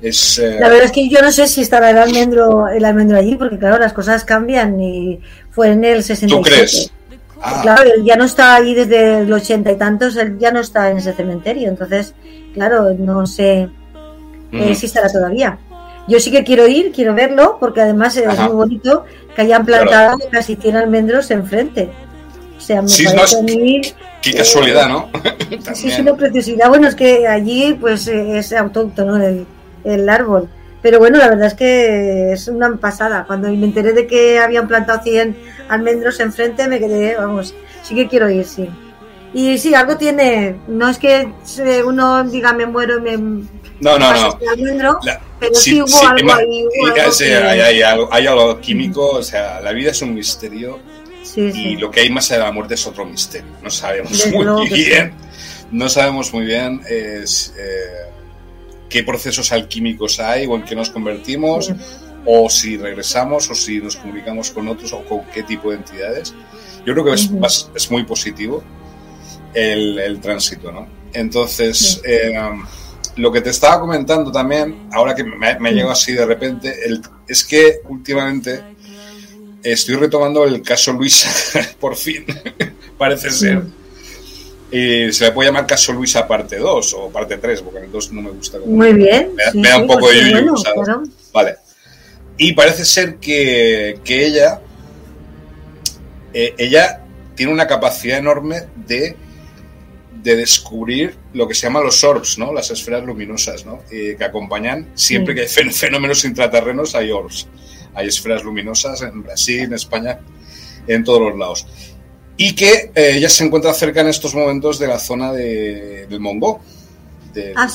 es la verdad es que yo no sé si estará el almendro, el almendro allí, porque claro, las cosas cambian y fue en el 67. ¿Tú crees? Ah. Claro, él ya no está ahí desde el 80 y tantos, él ya no está en ese cementerio, entonces, claro, no sé si estará todavía. Yo sí que quiero ir, quiero verlo, porque además es muy bonito que hayan plantado casi 100 almendros enfrente. O sea, me sí, parece Qué eh, casualidad, ¿no? <laughs> sí, es una preciosidad. Bueno, es que allí pues es autóctono el, el árbol. Pero bueno, la verdad es que es una pasada. Cuando me enteré de que habían plantado 100 almendros enfrente, me quedé, vamos, sí que quiero ir, sí. Y sí, algo tiene, no es que uno diga me muero y me... No, no, no. pero sí, hubo algo ahí. hay, algo, químico, o sea, la vida es un misterio y lo que hay más allá de la muerte es otro misterio. No sabemos muy bien, no sabemos muy bien es, eh, qué procesos alquímicos hay o en qué nos convertimos. o si regresamos o si nos comunicamos con otros o con qué tipo de entidades. Yo creo que es, es muy positivo el, tránsito, ¿no? Entonces, eh, lo que te estaba comentando también, ahora que me, me llegado así de repente, es que últimamente estoy retomando el caso Luisa, <laughs> por fin, <laughs> parece ser. Y se le puede llamar Caso Luisa parte 2 o parte 3, porque en el 2 no me gusta. Muy bien. Me, da un poco pues de yuyu, Vale. Y parece ser que, que ella, eh, ella tiene una capacidad enorme de, de descubrir lo que se llama los orbs, ¿no? Las esferas luminosas, ¿no? que acompañan, siempre que hay fenómenos intraterrenos, hay orbs. Hay esferas luminosas en Brasil, en España, en todos los lados. Y que eh, ella se encuentra cerca en estos momentos de la zona de, del Mongo, de, ah,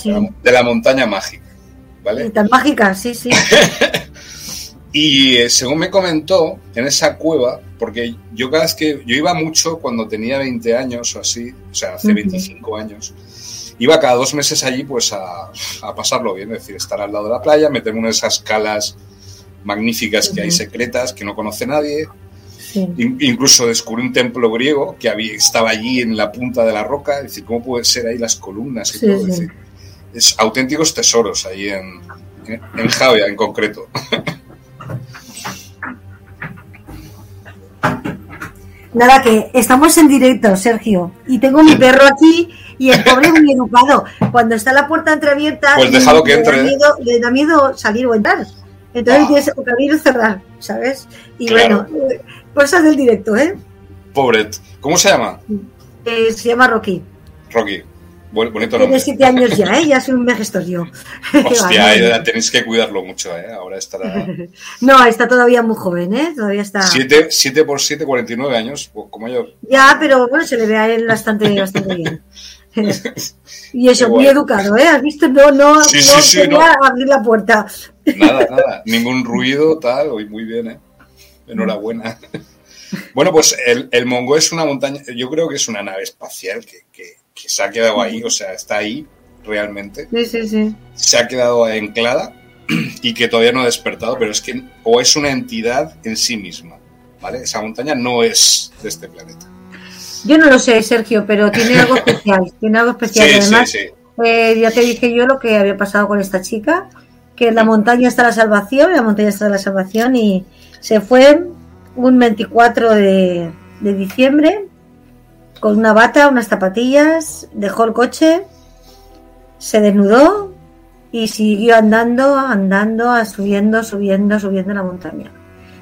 de, la, montaña mágica. ¿Vale? Tan mágica, sí, sí. <laughs> y eh, según me comentó, en esa cueva, porque yo cada vez que yo iba mucho cuando tenía 20 años o así, o sea, hace 25 años, iba cada dos meses allí pues a, a, pasarlo bien, es decir, estar al lado de la playa, meterme en esas calas magníficas que hay secretas que no conoce nadie, Incluso descubrí un templo griego que había, estaba allí en la punta de la roca. Es decir, ¿cómo pueden ser ahí las columnas y todo? Es auténticos tesoros ahí en, en Javia en concreto. <laughs> Nada, que estamos en directo, Sergio, y tengo mi perro aquí y el pobre muy educado. Cuando está la puerta entreabierta, pues dejado que entre. le da miedo salir o entrar. Entonces ah. tienes que abrir o cerrar, ¿sabes? Y bueno, Cosas del directo, ¿eh? Pobre. ¿Cómo se llama? Eh, se llama Rocky. Rocky. Bonito nombre. Tiene siete años ya, ¿eh? Ya <laughs> soy un vejestorio. Hostia, <laughs> tenéis que cuidarlo mucho, ¿eh? Ahora estará... <laughs> no, está todavía muy joven, ¿eh? Todavía está... 7, 7 por 7, 49 años, como yo. Ya, pero bueno, se le ve a él bastante, bastante bien. y eso, muy educado, ¿eh? ¿Has visto? No, no, sí, no sí, abrir la puerta. Nada, nada. Ningún ruido, tal. Muy bien, ¿eh? Enhorabuena. Bueno, pues el, el, Mongo es una montaña, yo creo que es una nave espacial que, se ha quedado ahí, o sea, está ahí realmente. Sí, sí, sí. Se ha quedado anclada <clears throat> y que todavía no ha despertado, pero es que o es una entidad en sí misma, ¿vale? Esa montaña no es de este planeta. Yo no lo sé, Sergio, pero tiene algo <laughs> especial, tiene algo especial. Además, eh, ya te dije yo lo que había pasado con esta chica, que en la montaña está la salvación, la montaña está la salvación y, se fue un 24 de, diciembre con una bata, unas zapatillas, dejó el coche, se desnudó y siguió andando, andando, subiendo, subiendo, subiendo la montaña,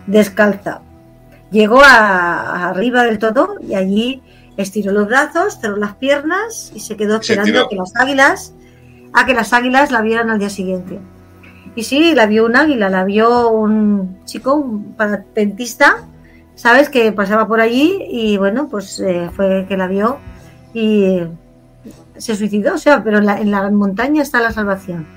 descalza. Llegó a, arriba del todo y allí estiró los brazos, cerró las piernas y se quedó esperando a que las águilas, a que las águilas la vieran al día siguiente. Y sí, la vio un águila, la vio un chico, un parapentista, ¿sabes? Que pasaba por allí y bueno, pues eh, fue que la vio y se suicidó, o sea, pero en la, en la montaña está la salvación.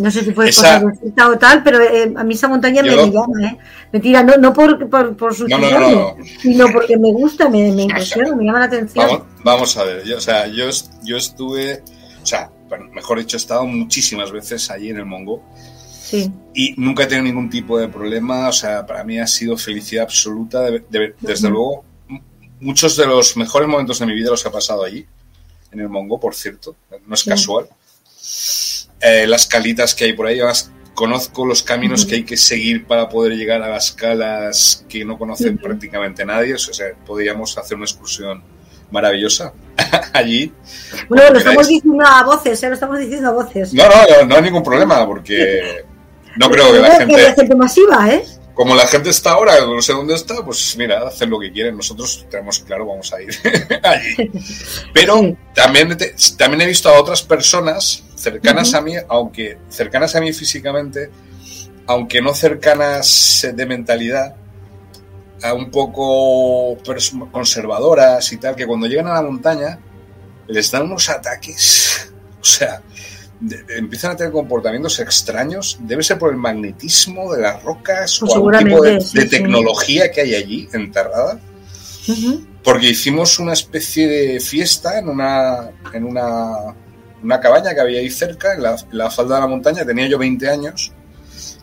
No sé si fue cosa de o tal, pero eh, a mí esa montaña me, llama, ¿eh? Mentira, no, no por, por, por sino porque me gusta, me, me impresiona, me llama la atención. Vamos, vamos a ver, yo, o sea, yo, yo estuve, o sea, mejor dicho, he estado muchísimas veces allí en el Mongo. Y nunca he tenido ningún tipo de problema. O sea, para mí ha sido felicidad absoluta. desde luego, muchos de los mejores momentos de mi vida los he pasado allí, en el Mongo, por cierto. No es casual. Eh, las calitas que hay por ahí, conozco los caminos que hay que seguir para poder llegar a las calas que no conocen prácticamente nadie. O sea, podríamos hacer una excursión maravillosa <laughs> allí. Bueno, lo estamos diciendo a voces, ¿eh? lo estamos diciendo a voces. No, no, no, hay ningún problema, porque no creo que la gente... gente masiva, ¿eh? Como la gente está ahora, no sé dónde está, pues mira, hacen lo que quieren. Nosotros tenemos claro, vamos a ir <laughs> allí. <laughs> Pero también, también he visto a otras personas cercanas a mí, aunque cercanas a mí físicamente, aunque no cercanas de mentalidad, un poco conservadoras y tal, que cuando llegan a la montaña les dan unos ataques, <laughs> o sea, empiezan a tener comportamientos extraños, debe ser por el magnetismo de las rocas o algún tipo de, tecnología que hay allí enterrada. Porque hicimos una especie de fiesta en una, en una, una cabaña que había ahí cerca, en la, en la falda de la montaña, tenía yo 20 años,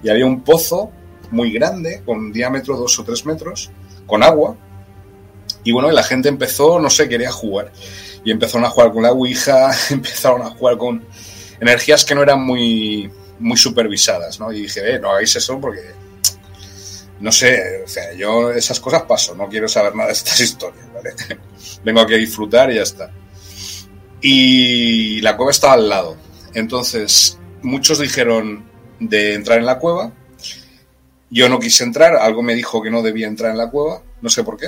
y había un pozo muy grande, con un diámetro de dos o tres metros, con agua. Y bueno, la gente empezó, no sé, quería jugar. Y empezaron a jugar con la Ouija, <laughs> empezaron a jugar con energías que no eran muy, muy supervisadas, ¿no? Y dije, eh, no hagáis eso porque no sé, o sea, yo esas cosas paso, no quiero saber nada de estas <laughs> historias, ¿vale? Vengo aquí a disfrutar y ya está. Y la cueva estaba al lado. Entonces, muchos dijeron de entrar en la cueva. Yo no quise entrar, algo me dijo que no debía entrar en la cueva, no sé por qué.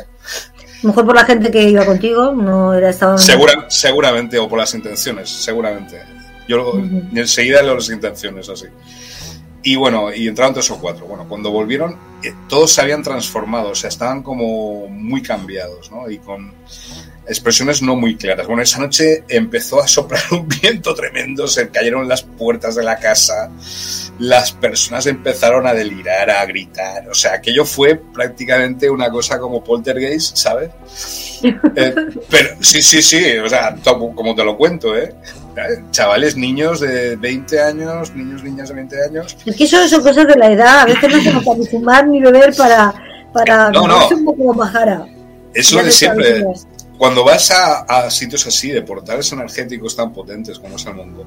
mejor por la gente que iba contigo, no era estado. Segura, seguramente, o por las intenciones, seguramente. Yo enseguida leo las intenciones así. Y bueno, y entraron tres o cuatro. Bueno, cuando volvieron, eh, todos se habían transformado, o sea, estaban como muy cambiados, ¿no? Y con expresiones no muy claras. Bueno, esa noche empezó a soplar un <laughs> viento tremendo, se cayeron las puertas de la casa, las personas empezaron a delirar, a gritar. O sea, aquello fue prácticamente una cosa como poltergeist, ¿sabes? <laughs> Eh, pero sí, sí, sí, o sea, como te lo cuento, ¿eh? Chavales, niños de 20 años, niños, niñas de 20 años. Es que eso son cosas de la edad, a veces no tenemos ni <laughs> fumar ni beber para, para no, no. un poco majara. Es lo de siempre. Cuando vas a, sitios así, de portales energéticos tan potentes como es el mundo,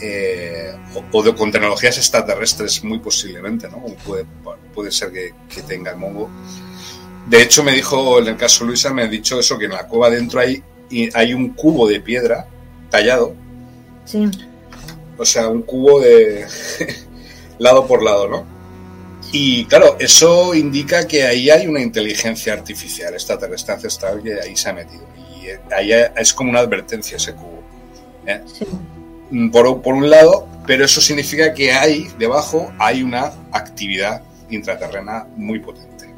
eh, o, de, con tecnologías extraterrestres muy posiblemente, ¿no? puede, puede ser que, que, tenga el Mongo. De hecho, me dijo, en el caso Luisa, me ha dicho eso, que en la cueva dentro hay, hay un cubo de piedra tallado. Sí. O sea, un cubo de <laughs> lado por lado, ¿no? Y claro, eso indica que ahí hay una inteligencia artificial extraterrestre ancestral que ahí se ha metido. Y ahí es como una advertencia ese cubo. ¿eh? Sí. Por, por, un lado, pero eso significa que ahí debajo hay una actividad intraterrena muy potente.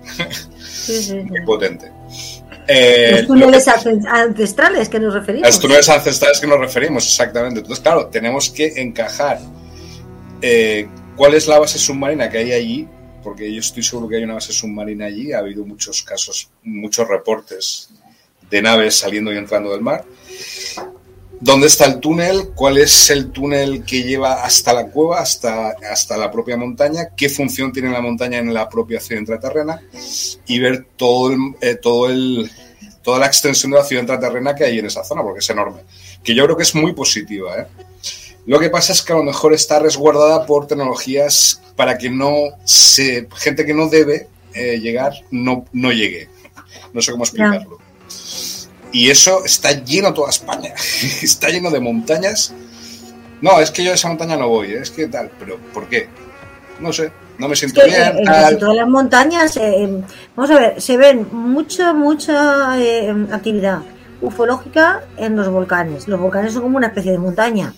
Sí, sí, <laughs> muy potente. Eh, los túneles ancestrales que nos referimos. Los túneles ancestrales que nos referimos, exactamente. Entonces, claro, tenemos que encajar eh, cuál es la base submarina que hay allí, porque yo estoy seguro que hay una base submarina allí. Ha habido muchos casos, muchos reportes de naves saliendo y entrando del mar. ¿Dónde está el túnel? ¿Cuál es el túnel que lleva hasta la cueva, hasta, hasta la propia montaña? ¿Qué función tiene la montaña en la propia ciudad intraterrena? Y ver todo eh, todo el, toda la extensión de la ciudad intraterrena que hay en esa zona, porque es enorme. Que yo creo que es muy positiva. ¿eh? Lo que pasa es que a lo mejor está resguardada por tecnologías para que no se, gente que no debe eh, llegar no, no llegue. No sé cómo explicarlo. Y eso está lleno toda España. <laughs> está lleno de montañas. No, es que yo a esa montaña no voy, ¿eh? es que tal, pero ¿por qué? No sé, no me siento bien. En, en todas las montañas, eh, vamos a ver, se ven mucha, mucha eh, actividad ufológica en los volcanes. Los volcanes son como una especie de montaña.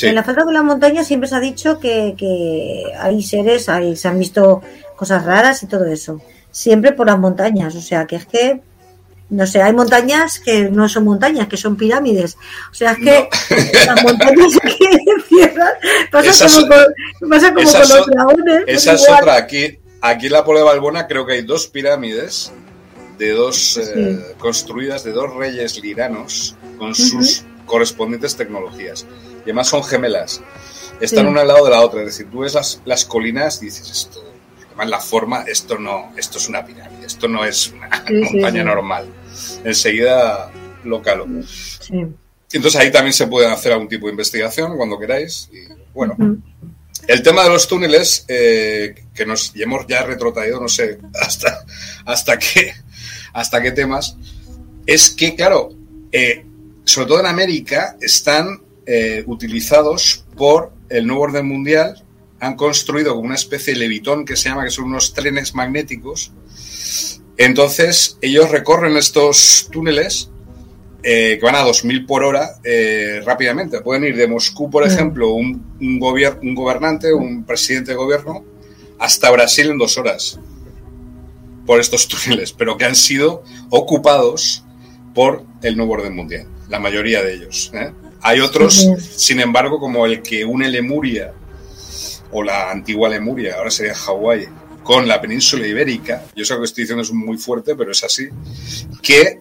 En la falta de las montañas siempre se ha dicho que, que hay seres, hay, se han visto cosas raras y todo eso. Siempre por las montañas. O sea, que es que no sé, hay montañas que no son montañas, que son pirámides. O sea, es que <laughs> las montañas que cierran pasa como, con, pasa como con los dragones. Esa es otra. Aquí, aquí en la Pola de Balbona creo que hay dos pirámides de dos eh, construidas de dos reyes liranos con sus correspondientes tecnologías. Y además son gemelas. Están una al lado de la otra. Es decir, tú ves las, las colinas y dices esto. Además la forma, esto no, esto es una pirámide, esto no es una <laughs> montaña normal enseguida lo calo. Entonces ahí también se puede hacer algún tipo de investigación cuando queráis. Y bueno, el tema de los túneles, eh, que nos hemos ya retrotraído, no sé <laughs> hasta, hasta, qué, hasta qué temas, es que, claro, eh, sobre todo en América, están eh, utilizados por el nuevo orden mundial. Han construido como una especie de levitón que se llama, que son unos trenes magnéticos, entonces, ellos recorren estos túneles eh, que van a 2.000 por hora eh, rápidamente. Pueden ir de Moscú, por mm. ejemplo, un, un, un gobernante, un presidente de gobierno, hasta Brasil en dos horas por estos <laughs> túneles, pero que han sido ocupados por el nuevo orden mundial, la mayoría de ellos. ¿eh? Hay otros, sin embargo, como el que une Lemuria o la antigua Lemuria, ahora sería Hawái, con la península ibérica, yo sé que estoy diciendo es muy fuerte, pero es así, que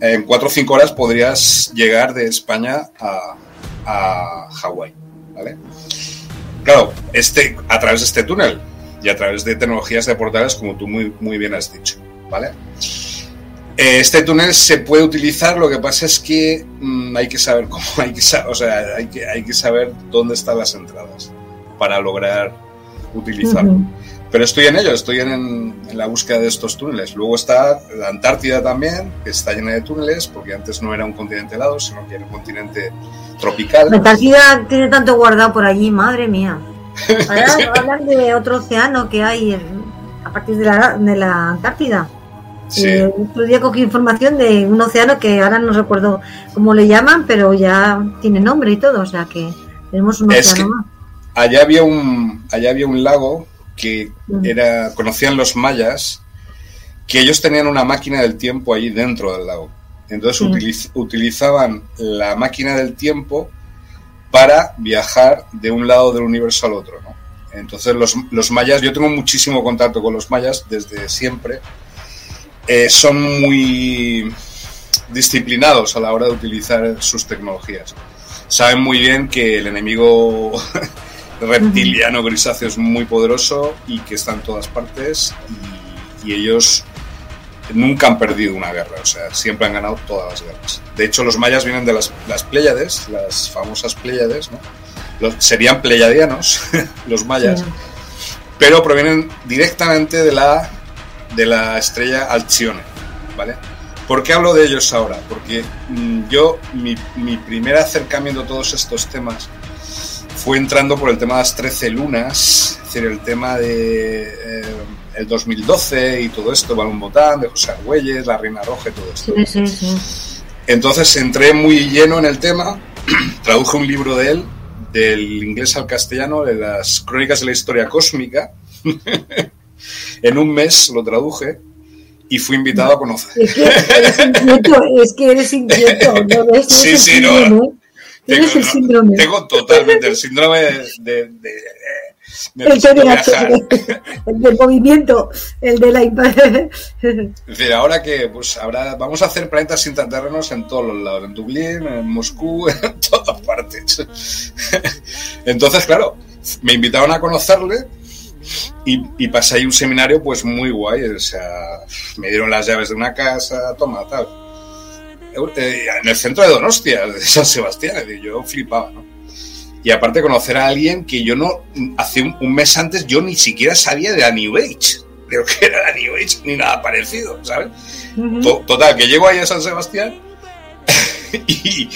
en cuatro o cinco horas podrías llegar de España a, a Hawái, ¿vale? Claro, este, a través de este túnel y a través de tecnologías de portales, como tú muy, muy bien has dicho, ¿vale? Eh, este túnel se puede utilizar, lo que pasa es que mmm, hay que saber cómo, <laughs> hay que, o sea, hay que, hay que saber dónde están las entradas para lograr utilizarlo. Pero estoy en ello, estoy en, la búsqueda de estos túneles. Luego está la Antártida también, que está llena de túneles, porque antes no era un continente helado, sino que era un continente tropical. La Antártida tiene tanto guardado por allí, madre mía. Ahora <laughs> hablan de otro océano que hay a partir de la, de la Antártida. Sí. Eh, otro día cogí información de un océano que ahora no recuerdo cómo le llaman, pero ya tiene nombre y todo, o sea que tenemos un océano más. Allá había un, allá había un lago que era, conocían los mayas, que ellos tenían una máquina del tiempo allí dentro del lago. Entonces utilizaban la máquina del tiempo para viajar de un lado del universo al otro. ¿no? Entonces los, los, mayas, yo tengo muchísimo contacto con los mayas desde siempre, eh, son muy disciplinados a la hora de utilizar sus tecnologías. Saben muy bien que el enemigo <laughs> reptiliano grisáceo es muy poderoso y que está en todas partes y, ellos nunca han perdido una guerra, o sea, siempre han ganado todas las guerras. De hecho, los mayas vienen de las, las Pléyades, las famosas Pléyades, ¿no? Los, serían pleyadianos, <laughs> los mayas, pero provienen directamente de la, de la estrella Alcione, ¿vale? ¿Por qué hablo de ellos ahora? Porque mm, yo, mi, mi primer acercamiento a todos estos temas fue entrando por el tema de las 13 lunas, es decir, el tema de eh, el 2012 y todo esto, Balón Botán, de José Argüelles, La Reina Roja y todo esto. Sí, sí, sí. Entonces entré muy lleno en el tema, <clears throat> traduje un libro de él, del inglés al castellano, de las crónicas de la historia cósmica. <laughs> en un mes lo traduje y fui invitado a conocer. Es que eres inquieto, es que eres inquieto, ¿no ves? <laughs> Sí, sí, no. Tienes el síndrome. Tengo totalmente el síndrome de, de, <laughs> el, del movimiento, el de la Es decir, ahora que pues ahora vamos a hacer planetas intraterrenos en todos los lados, en Dublín, en Moscú, <laughs> en todas partes. Entonces, claro, me invitaron a conocerle y, y, pasé ahí un seminario pues muy guay, o sea, me dieron las llaves de una casa, toma, tal en el centro de Donostia, de San Sebastián. Yo flipaba, ¿no? Y aparte conocer a alguien que yo no, hace un, mes antes yo ni siquiera sabía de la New Age, de que era la New Age, ni nada parecido, ¿sabes? Total, que llego ahí a San Sebastián <laughs> y,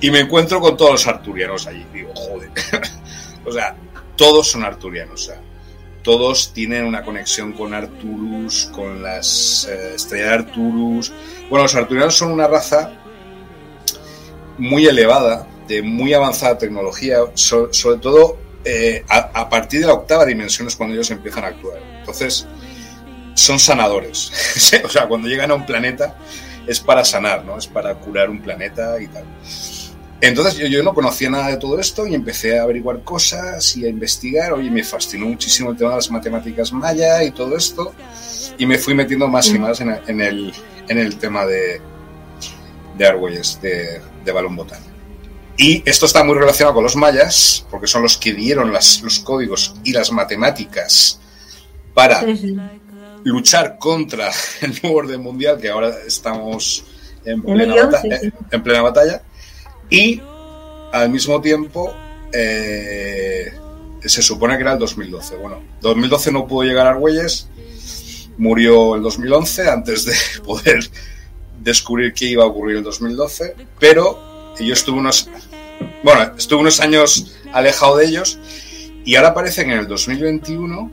y, me encuentro con todos los arturianos allí. Digo, joder. <laughs> o sea, todos son arturianos, o sea, todos tienen una conexión con Arturus, con las eh, estrellas de Arturus. Bueno, los arturianos son una raza muy elevada, de muy avanzada tecnología, sobre todo eh, a, partir de la octava dimensión es cuando ellos empiezan a actuar. Entonces, son sanadores. <laughs> o sea, cuando llegan a un planeta es para sanar, ¿no? Es para curar un planeta y tal. Entonces yo, no conocía nada de todo esto y empecé a averiguar cosas y a investigar. Oye, me fascinó muchísimo el tema de las matemáticas maya y todo esto. Y me fui metiendo más y mm. más en, el, en el tema de, de Argüelles, de, de Balón Botán. Y esto está muy relacionado con los mayas, porque son los que dieron las, los códigos y las matemáticas para luchar contra <laughs> el nuevo orden mundial, que ahora estamos en en plena batalla y al mismo tiempo, eh, se supone que era el 2012. Bueno, 2012 no pudo llegar a Argüelles, murió el 2011 antes de <laughs> poder descubrir qué iba a ocurrir el 2012, pero yo estuve unos, bueno, estuve unos años alejado de ellos y ahora parece que en el 2021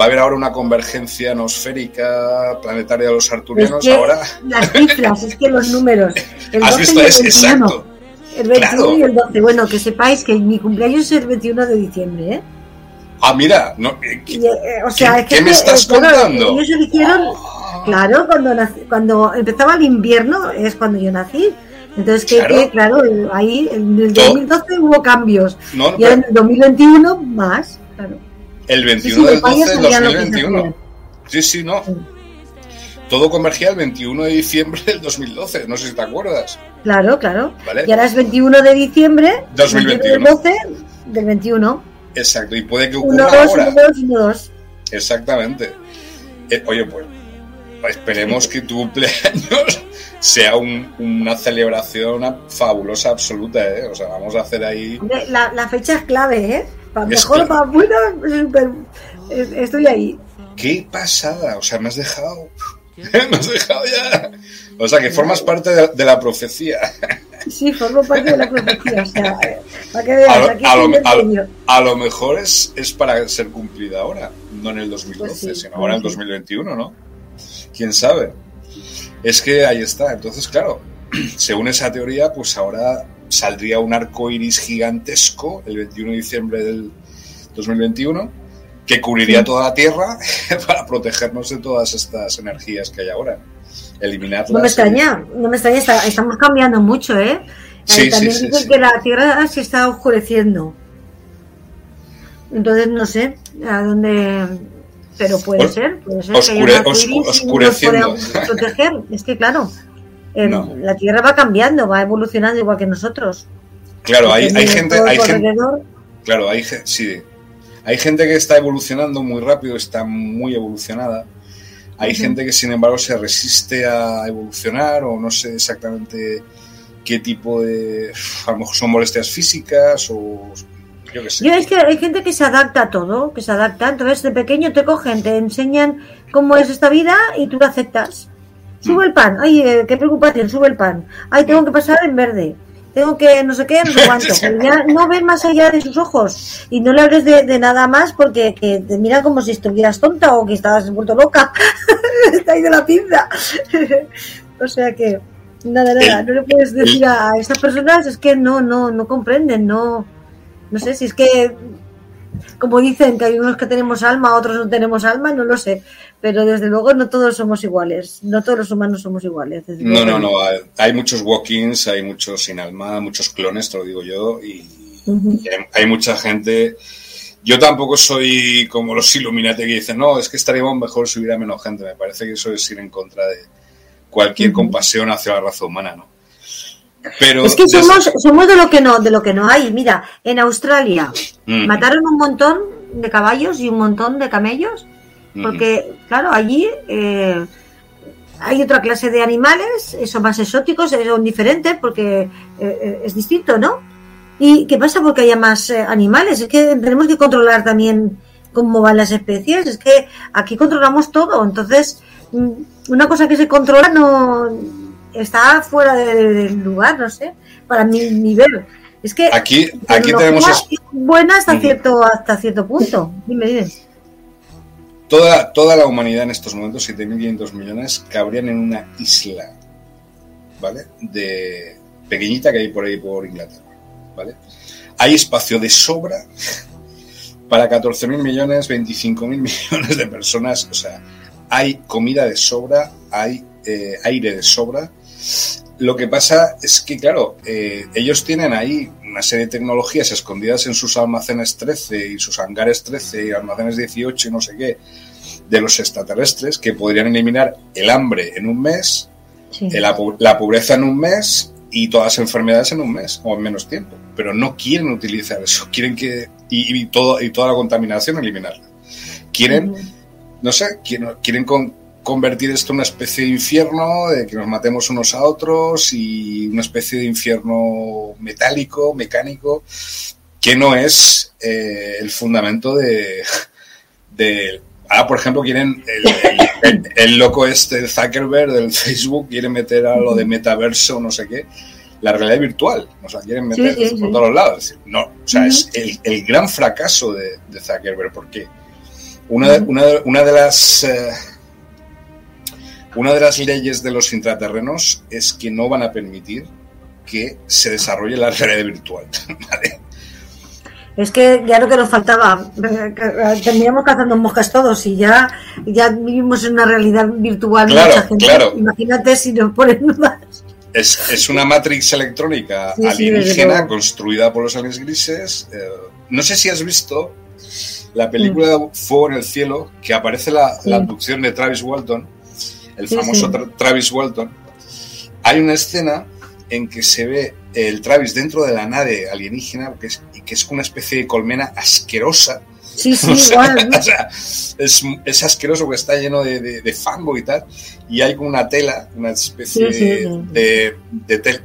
va a haber ahora una convergencia nosférica planetaria de los arturianos. ahora las cifras, es que los números. <laughs> ¿Has visto? Es exacto. El 21 y el 12. Bueno, que sepáis que mi cumpleaños es el 21 de diciembre, ¿eh? Ah, mira, no, eh, eh, o sea, ¿qué, me estás contando? Ellos eligieron, ah. claro, cuando, cuando empezaba el invierno es cuando yo nací. Entonces, que, claro, ahí en el 2012 hubo cambios. y en el 2021 más, claro. El 21 del 12 del 2021. Sí, sí, no todo convergía el 21 de diciembre del 2012, no sé si te acuerdas. Claro, claro. Y ahora es 21 de diciembre 2021. Del 12 del 21. Exacto, y puede que ocurra uno, dos, ahora. Uno, dos, uno, dos. Exactamente. Eh, oye, pues esperemos que tu cumpleaños <laughs> sea una celebración fabulosa absoluta, ¿eh? O sea, vamos a hacer ahí... La, la fecha es clave, ¿eh? Para mejor para bueno, <laughs> estoy ahí. Qué pasada, o sea, me has dejado. <laughs> has dejado ya. O sea, que formas parte de, la profecía. Sí, formo parte de la profecía. O sea, para que veas, a, lo, aquí a, lo, a, lo, mejor es, es para ser cumplida ahora, no en el 2012, pues sino ahora en el 2021, ¿no? ¿Quién sabe? Es que ahí está. Entonces, claro, <clears throat> según esa teoría, pues ahora saldría un arco iris gigantesco el 21 de diciembre del 2021 que cubriría toda la Tierra <laughs> para protegernos de todas estas energías que hay ahora. Eliminarlas. No me extraña, no me extraña, estamos cambiando mucho, ¿eh? Sí, también sí, dicen que la Tierra se está oscureciendo. Entonces no sé a dónde pero puede ser, puede ser Oscure, que oscureciendo. proteger. <laughs> Es que claro, la Tierra va cambiando, va evolucionando igual que nosotros. Claro, hay, hay gente, hay gente, claro, hay sí, hay gente que está evolucionando muy rápido, está muy evolucionada. Hay gente que, sin embargo, se resiste a evolucionar o no sé exactamente qué tipo de... A lo mejor son molestias físicas o yo, que sé. Yo es que hay gente que se adapta a todo, que se adapta. Entonces, de pequeño te cogen, te enseñan cómo es esta vida y tú lo aceptas. Sube el pan. Ay, eh, qué preocupación, sube el pan. Ay, tengo que pasar en verde. Tengo que no sé qué, no sé <laughs> cuánto. Ya no ven más allá de sus ojos. Y no le hables de, nada más porque que te miran como si estuvieras tonta o que estabas vuelto loca. <laughs> Está ahí de la pinza. <laughs> o sea que, nada, nada. No le puedes decir a estas personas, es que no, no, no comprenden, no. No sé si es que como dicen que hay unos que tenemos alma, otros no tenemos alma, no lo sé, pero desde luego no todos somos iguales, no todos los humanos somos iguales. No, no, no, hay muchos walk-ins, hay muchos sin alma, muchos clones, te lo digo yo, y, hay, mucha gente... Yo tampoco soy como los Illuminati que dicen, no, es que estaríamos mejor si hubiera menos gente, me parece que eso es ir en contra de cualquier compasión hacia la raza humana, ¿no? Es que somos, somos de lo que no, de lo que no hay. Mira, en Australia mm. mataron un montón de caballos y un montón de camellos, mm. porque, claro, allí eh, hay otra clase de animales, son más exóticos, son diferentes, porque eh, eh, es distinto, ¿no? ¿Y qué pasa porque haya más animales? Es que tenemos que controlar también cómo van las especies, es que aquí controlamos todo, entonces mm, una cosa que se controla no está fuera del lugar, no sé, para mi nivel. Es que aquí, aquí tenemos buena hasta cierto hasta cierto punto. Dime, dime. Toda, toda la humanidad en estos momentos, 7.500 millones, cabrían en una isla, ¿vale? De pequeñita que hay por ahí por Inglaterra, ¿vale? Hay espacio de sobra para 14.000 millones, 25.000 <laughs> millones de personas, o sea, hay comida de sobra, hay eh, aire de sobra lo que pasa es que, claro, eh, ellos tienen ahí una serie de tecnologías escondidas en sus almacenes 13 y sus hangares 13 y almacenes 18 y no sé qué de los extraterrestres que podrían eliminar el hambre en un mes, la, pobreza en un mes y todas las enfermedades en un mes o en menos tiempo. Pero no quieren utilizar eso, quieren que. y, todo, y toda la contaminación eliminarla. Quieren, no sé, quieren, quieren con, convertir esto en una especie de infierno, de que nos matemos unos a otros y una especie de infierno metálico, mecánico, que no es eh, el fundamento de, Ahora, por ejemplo, quieren. El, loco este, el Zuckerberg del Facebook, quiere meter a lo de metaverso, no sé qué, la realidad virtual. O sea, quieren meter por todos los lados. no, o sea, es el, gran fracaso de, Zuckerberg. porque Una, una, una de las. Eh, una de las leyes de los intraterrenos es que no van a permitir que se desarrolle la realidad virtual. <laughs> Es que ya lo que nos faltaba, terminamos cazando moscas todos y ya, ya vivimos en una realidad virtual. Claro, claro. Imagínate si nos ponen más. Es, una matrix electrónica <laughs> alienígena construida por los aliens grises. Eh, no sé si has visto la película mm. Fuego en el cielo, que aparece la, la abducción de Travis Walton el famoso Travis Walton, hay una escena en que se ve el Travis dentro de la nave alienígena, que es, que es una especie de colmena asquerosa. Sí, sí, <laughs> igual. <laughs> es, asqueroso que está lleno de, fango y tal. Y hay como una tela, una especie de, de,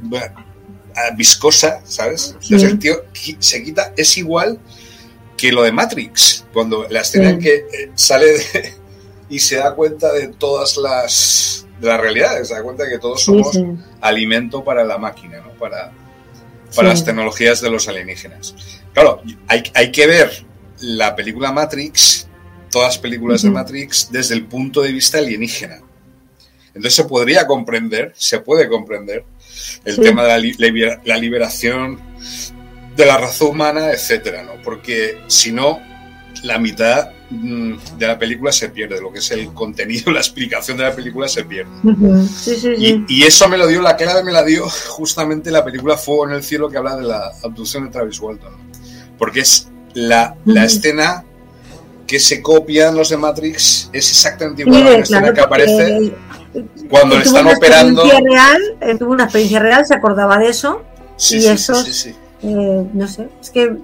viscosa, ¿sabes? Entonces el tío se quita, es igual que lo de Matrix, cuando la escena en que eh, sale y se da cuenta de todas las de las realidades, se da cuenta de que todos somos alimento para la máquina, ¿no? para, para las tecnologías de los alienígenas. Claro, hay, hay que ver la película Matrix, todas las películas de Matrix, desde el punto de vista alienígena. Entonces se podría comprender, se puede comprender el tema de la, liberación de la raza humana, etcétera, ¿no? Porque si no, la mitad de la película se pierde, lo que es el contenido, <laughs> la explicación de la película se pierde. y, eso me lo dio, la clave me la dio justamente la película Fuego en el Cielo que habla de la abducción de Travis Walton. Porque es la, la escena que se copian los de Matrix, es exactamente igual a la escena que aparece cuando le están operando. Real, tuvo una experiencia real, se acordaba de eso. y eso, eh, no sé, es que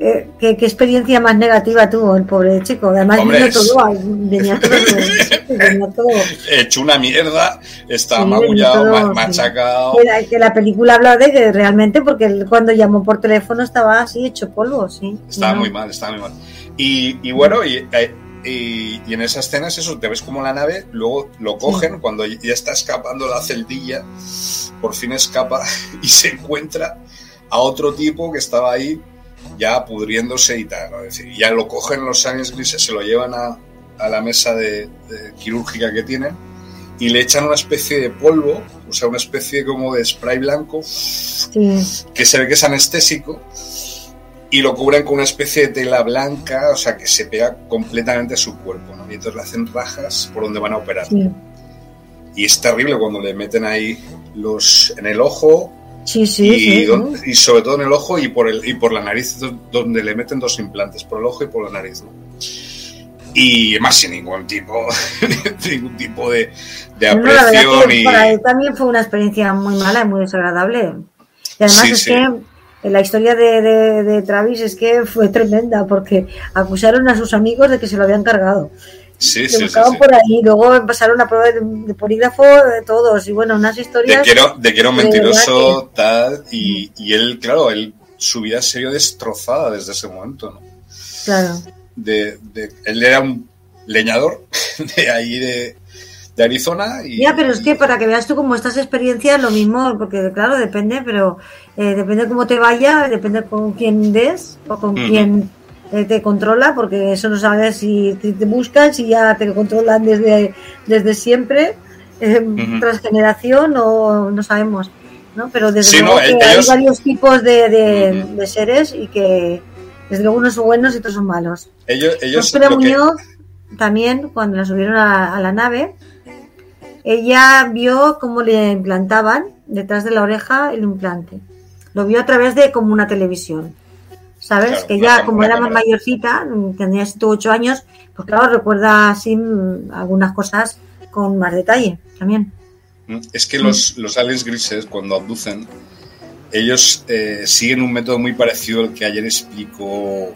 eh, ¿qué, experiencia más negativa tuvo el pobre chico. Además, Hombre, todo, todo, <laughs> Hecho una mierda, estaba magullado, machacado. Que la, película habla de que realmente, porque él, cuando llamó por teléfono estaba así, hecho polvo, sí. Estaba muy mal, estaba muy mal. Y, y bueno, y, eh, y, en esas escenas eso, te ves como la nave, luego lo cogen, cuando ya está escapando la celdilla, por fin escapa <laughs> y se encuentra a otro tipo que estaba ahí ya pudriéndose y tal. decir, ya lo cogen los aliens grises, se lo llevan a, a la mesa de, quirúrgica que tienen y le echan una especie de polvo, o sea, una especie como de spray blanco, que se ve que es anestésico, y lo cubren con una especie de tela blanca, o sea, que se pega completamente a su cuerpo, ¿no? Y entonces le hacen rajas por donde van a operar. Y es terrible cuando le meten ahí los en el ojo, Sí, sí, y, sobre todo en el ojo y por, el, y por la nariz, donde le meten dos implantes, por el ojo y por la nariz. Y más sin ningún tipo, <laughs> ningún tipo de, de apreciación. y... también fue una experiencia muy mala y muy desagradable. Y además es que la historia de, de, Travis es que fue tremenda porque acusaron a sus amigos de que se lo habían cargado. Sí, sí, sí, por ahí, luego pasaron a prueba de, polígrafo de todos, y bueno, unas historias. De que era, un mentiroso, tal, y, y, él, claro, él, su vida se vio destrozada desde ese momento, ¿no? Claro. De, de, él era un leñador <laughs> de ahí de, de Arizona. Y, ya, pero es que para que veas tú cómo estas experiencias, lo mismo, porque claro, depende, pero eh, depende cómo te vaya, depende con quién des o con quién eh, te controla, porque eso no sabes si te buscan, si ya te controlan desde, desde siempre, eh, tras generación o no sabemos. ¿no? Pero desde luego que hay varios tipos de, de, seres y que desde luego unos son buenos y otros son malos. Ellos, ellos Muñoz, también, cuando la subieron a, la nave, ella vio cómo le implantaban detrás de la oreja el implante. Lo vio a través de como una televisión. ¿Sabes? que ya, como era más mayorcita, tendría 7 u 8 años, pues claro, recuerda así mm, algunas cosas con más detalle también. Mm, es que los, los aliens grises, cuando abducen, ellos eh, siguen un método muy parecido al que ayer explicó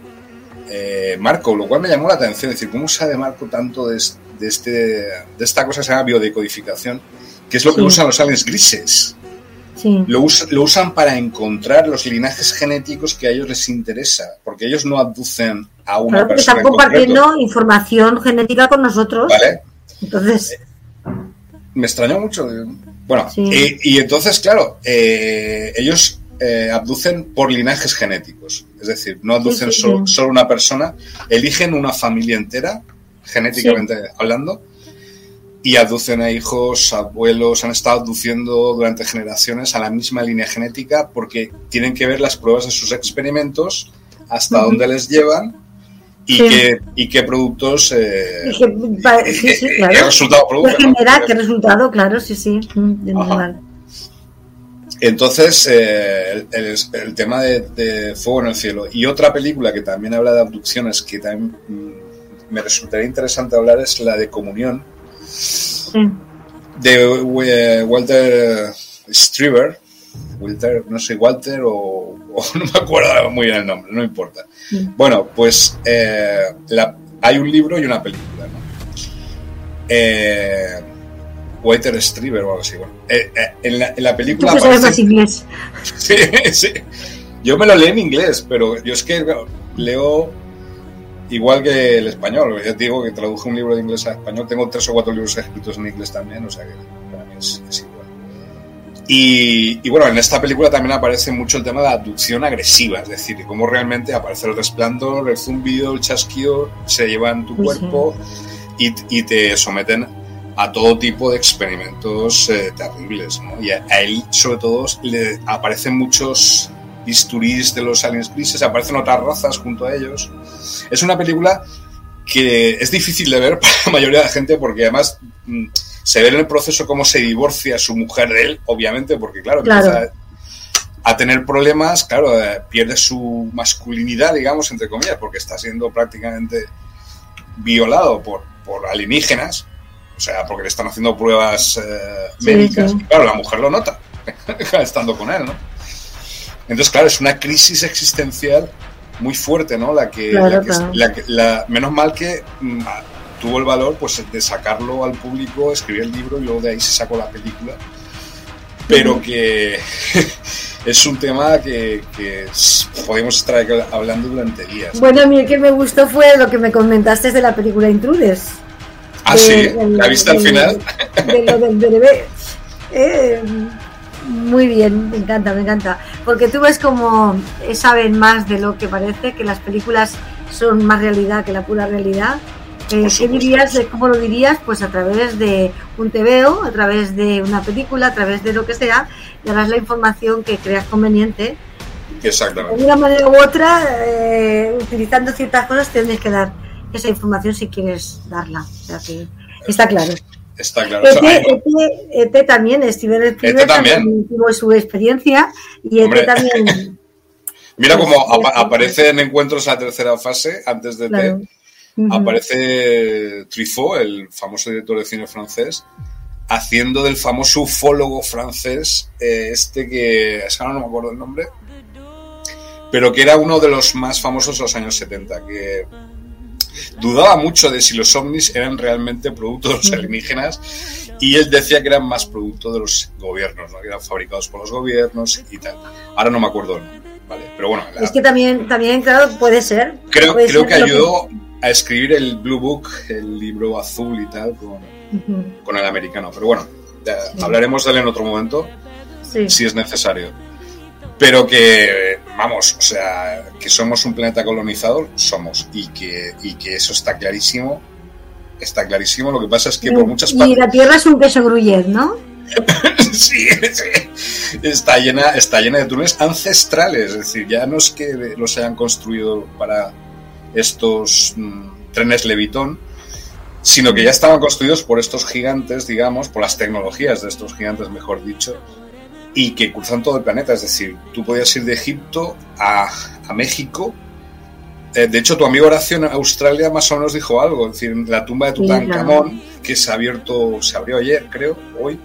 eh, Marco, lo cual me llamó la atención. Es decir, ¿cómo sabe Marco tanto de, este, de esta cosa que se llama biodecodificación? Que es lo que usan los aliens grises. Lo, usan para encontrar los linajes genéticos que a ellos les interesa, porque ellos no abducen a una claro, persona. Están compartiendo información genética con nosotros. Vale. Entonces. Me extrañó mucho. Bueno, y, entonces, claro, eh, ellos eh, abducen por linajes genéticos. Es decir, no abducen solo, solo, una persona, eligen una familia entera, genéticamente hablando, y aducen a hijos, abuelos, han estado aduciendo durante generaciones a la misma línea genética porque tienen que ver las pruebas de sus experimentos, hasta dónde les llevan y, qué, y qué productos. Eh, sí, sí, claro. ¿Qué resultado producen? ¿Qué resultado? Claro, sí, sí. Entonces, eh, el, tema de, de, Fuego en el Cielo. Y otra película que también habla de abducciones que también mm, me resultaría interesante hablar es la de Comunión, de eh, Walter Strieber, Walter, no sé, Walter o, <laughs> no me acuerdo muy bien el nombre, no importa. Bueno, pues eh, hay un libro y una película, ¿no? Eh, Walter Strieber o algo así. en, la, película. Aparece... más inglés. <laughs> sí, sí. Yo me lo leí en inglés, pero yo es que leo igual que el español. Ya te digo que traduje un libro de inglés a español. Tengo tres o cuatro libros escritos en inglés también, o sea que para mí es, igual. Y, bueno, en esta película también aparece mucho el tema de la abducción agresiva, es decir, cómo realmente aparece el resplandor, el zumbido, el chasquido, se llevan tu cuerpo y, y, te someten a todo tipo de experimentos eh, terribles. ¿no? Y a, él, sobre todo, le aparecen muchos bisturís de los aliens grises, aparecen otras razas junto a ellos. Es una película que es difícil de ver <laughs> para la mayoría de la gente porque además mm, se ve en el proceso cómo se divorcia su mujer de él, obviamente, porque claro, empieza a tener problemas, claro, eh, pierde su masculinidad, digamos, entre comillas, porque está siendo prácticamente violado por, por alienígenas, o sea, porque le están haciendo pruebas eh, médicas. Y claro, la mujer lo nota, <laughs> estando con él, ¿no? Entonces, claro, es una crisis existencial muy fuerte, ¿no? La que, la, menos mal que mm, tuvo el valor pues de sacarlo al público, escribir el libro y luego de ahí se sacó la película. Pero que <laughs> es un tema que, podemos estar hablando durante días. Bueno, a mí el que me gustó fue lo que me comentaste de la película Intrudes. Ah, sí, ¿la viste al final? De lo del bebé. <laughs> Eh, muy bien, me encanta, me encanta. Porque tú ves como saben más de lo que parece, que las películas son más realidad que la pura realidad. Eh, ¿Qué dirías, cómo lo dirías? Pues a través de un TVO, a través de una película, a través de lo que sea, darás la información que creas conveniente. Exactamente. De una manera u otra, eh, utilizando ciertas cosas, tienes que dar esa información si quieres darla. O sea que está claro. Está claro. ET, también, Steven Spielberg también. tuvo su experiencia y ET también. <laughs> Mira cómo aparece en Encuentros a tercera fase, antes de ET. Aparece Truffaut, el famoso director de cine francés, haciendo del famoso ufólogo francés, eh, este que, es que ahora no me acuerdo el nombre, pero que era uno de los más famosos de los años 70, que dudaba mucho de si los ovnis eran realmente producto de los alienígenas y él decía que eran más producto de los gobiernos, ¿no? que eran fabricados por los gobiernos y tal. Ahora no me acuerdo ¿vale? Pero bueno. Es que también, también, claro, puede ser. Creo, creo que ayudó a escribir el Blue Book, el libro azul y tal, con, con el americano. Pero bueno, hablaremos de él en otro momento, si es necesario pero que, vamos, o sea, que somos un planeta colonizador, somos, y que, y que eso está clarísimo, está clarísimo, lo que pasa es que por muchas partes... Y la Tierra es un queso gruyet, ¿no? <laughs> sí, sí, está llena, está llena de túneles ancestrales, es decir, ya no es que los hayan construido para estos mm, trenes Levitón, sino que ya estaban construidos por estos gigantes, digamos, por las tecnologías de estos gigantes, mejor dicho, y que cruzan todo el planeta. Es decir, tú podías ir de Egipto a, a México. Eh, de hecho, tu amigo Horacio en Australia más o menos dijo algo. Es decir, la tumba de Tutankamón, que se ha abierto, se abrió ayer, creo, hoy,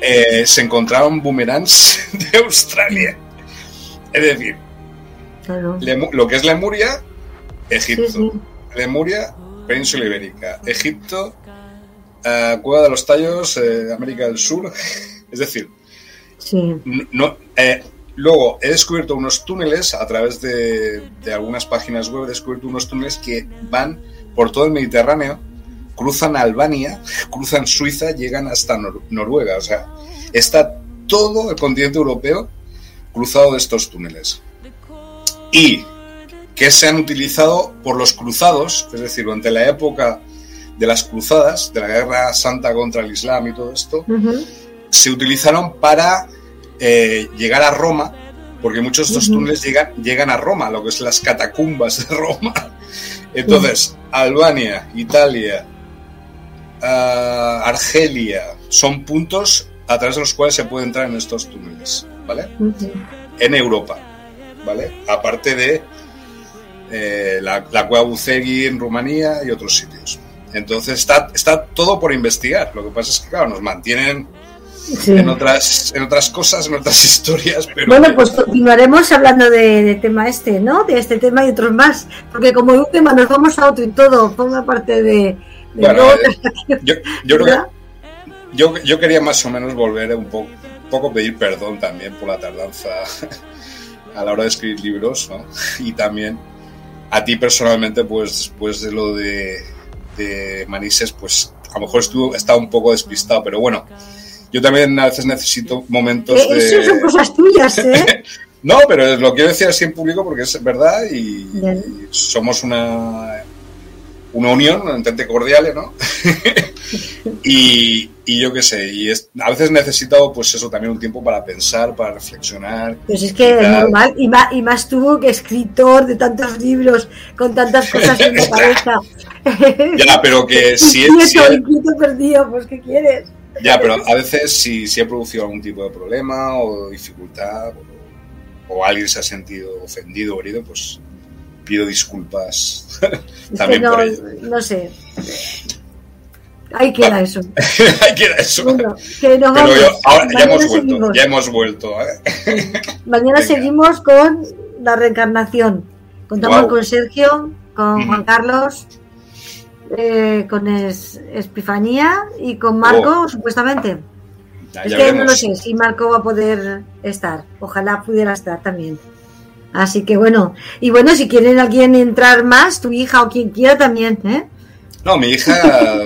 eh, se encontraron boomerangs <laughs> de Australia. Es decir, lo que es Lemuria, Egipto. Lemuria, Península Ibérica. Egipto, uh, Cueva de los Tallos, América del Sur. <laughs> Es decir, no, eh, luego he descubierto unos túneles a través de, algunas páginas web, he descubierto unos túneles que van por todo el Mediterráneo, cruzan Albania, <laughs> cruzan Suiza, llegan hasta Noruega. O sea, está todo el continente europeo cruzado de estos túneles. Y que se han utilizado por los cruzados, es decir, durante la época de las cruzadas, de la guerra santa contra el Islam y todo esto, se utilizaron para eh, llegar a Roma, porque muchos de estos túneles llegan, llegan a Roma, lo que es las catacumbas de <laughs> Roma. Entonces, Albania, Italia, ah, Argelia, son puntos a través de los cuales se puede entrar en estos túneles, ¿vale? En Europa, ¿vale? Aparte de eh, la, la cueva Bucegui en Rumanía y otros sitios. Entonces está, está todo por investigar. Lo que pasa es que, claro, nos mantienen en, otras, en otras cosas, en otras <laughs> historias. Pero bueno, pues continuaremos hablando de, tema este, ¿no? De este tema y otros más, porque como un tema nos vamos a otro y todo, forma parte de... Eh, yo, yo, quería más o menos volver un poco, poco pedir perdón también por la tardanza <laughs> a la hora de escribir libros, ¿no? Y también a ti personalmente, pues después de lo de, de Manises, pues a lo mejor estuvo, estaba un poco despistado, pero bueno, yo también a veces necesito momentos Eh, Eso son de... cosas tuyas, ¿eh? <laughs> No, pero lo quiero decir así en público porque es verdad y, somos una, una unión, un entente cordial, ¿no? <laughs> y, y yo qué sé, y es- a veces necesito pues eso también un tiempo para pensar, para reflexionar. Pues es que es normal, y más, y más tú que escritor de tantos libros, con tantas cosas en la <laughs> cabeza. Ya, pero que si, inquieto, si- perdido, pues ¿qué quieres? Ya, pero a veces si, si he producido algún tipo de problema o dificultad o, o alguien se ha sentido ofendido o herido, pues pido disculpas <laughs> también no, por ello. no sé. Ahí queda eso. <laughs> Ahí queda eso. Bueno, que nos Pero vamos. yo- ahora ya hemos vuelto, seguimos. ya hemos vuelto. ¿eh? <laughs> Mañana Venga. seguimos con la reencarnación. Contamos con Sergio, con. Juan Carlos, eh, con Es- Epifanía y con Marco, supuestamente. Ya, es ya que no lo sé si Marco va a poder estar. Ojalá pudiera estar también. Así que bueno. Y bueno, si quieren alguien entrar más, tu hija o quien quiera también, ¿eh? No, mi hija <laughs>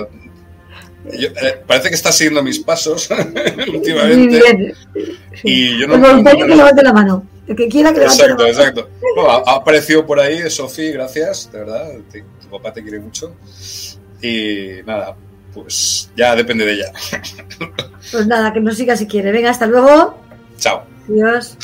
yo- eh, parece que está siguiendo mis pasos <laughs> Muy últimamente. bien. Y yo no, El voluntario no- que levante la mano. El que quiera que levante Exacto, la mano. exacto. Ha, ha aparecido por ahí, Sofi, gracias, de verdad. Papá te quiere mucho. Y nada, pues ya depende de ella. Pues nada, que nos siga si quiere. Venga, hasta luego. Chao. Adiós.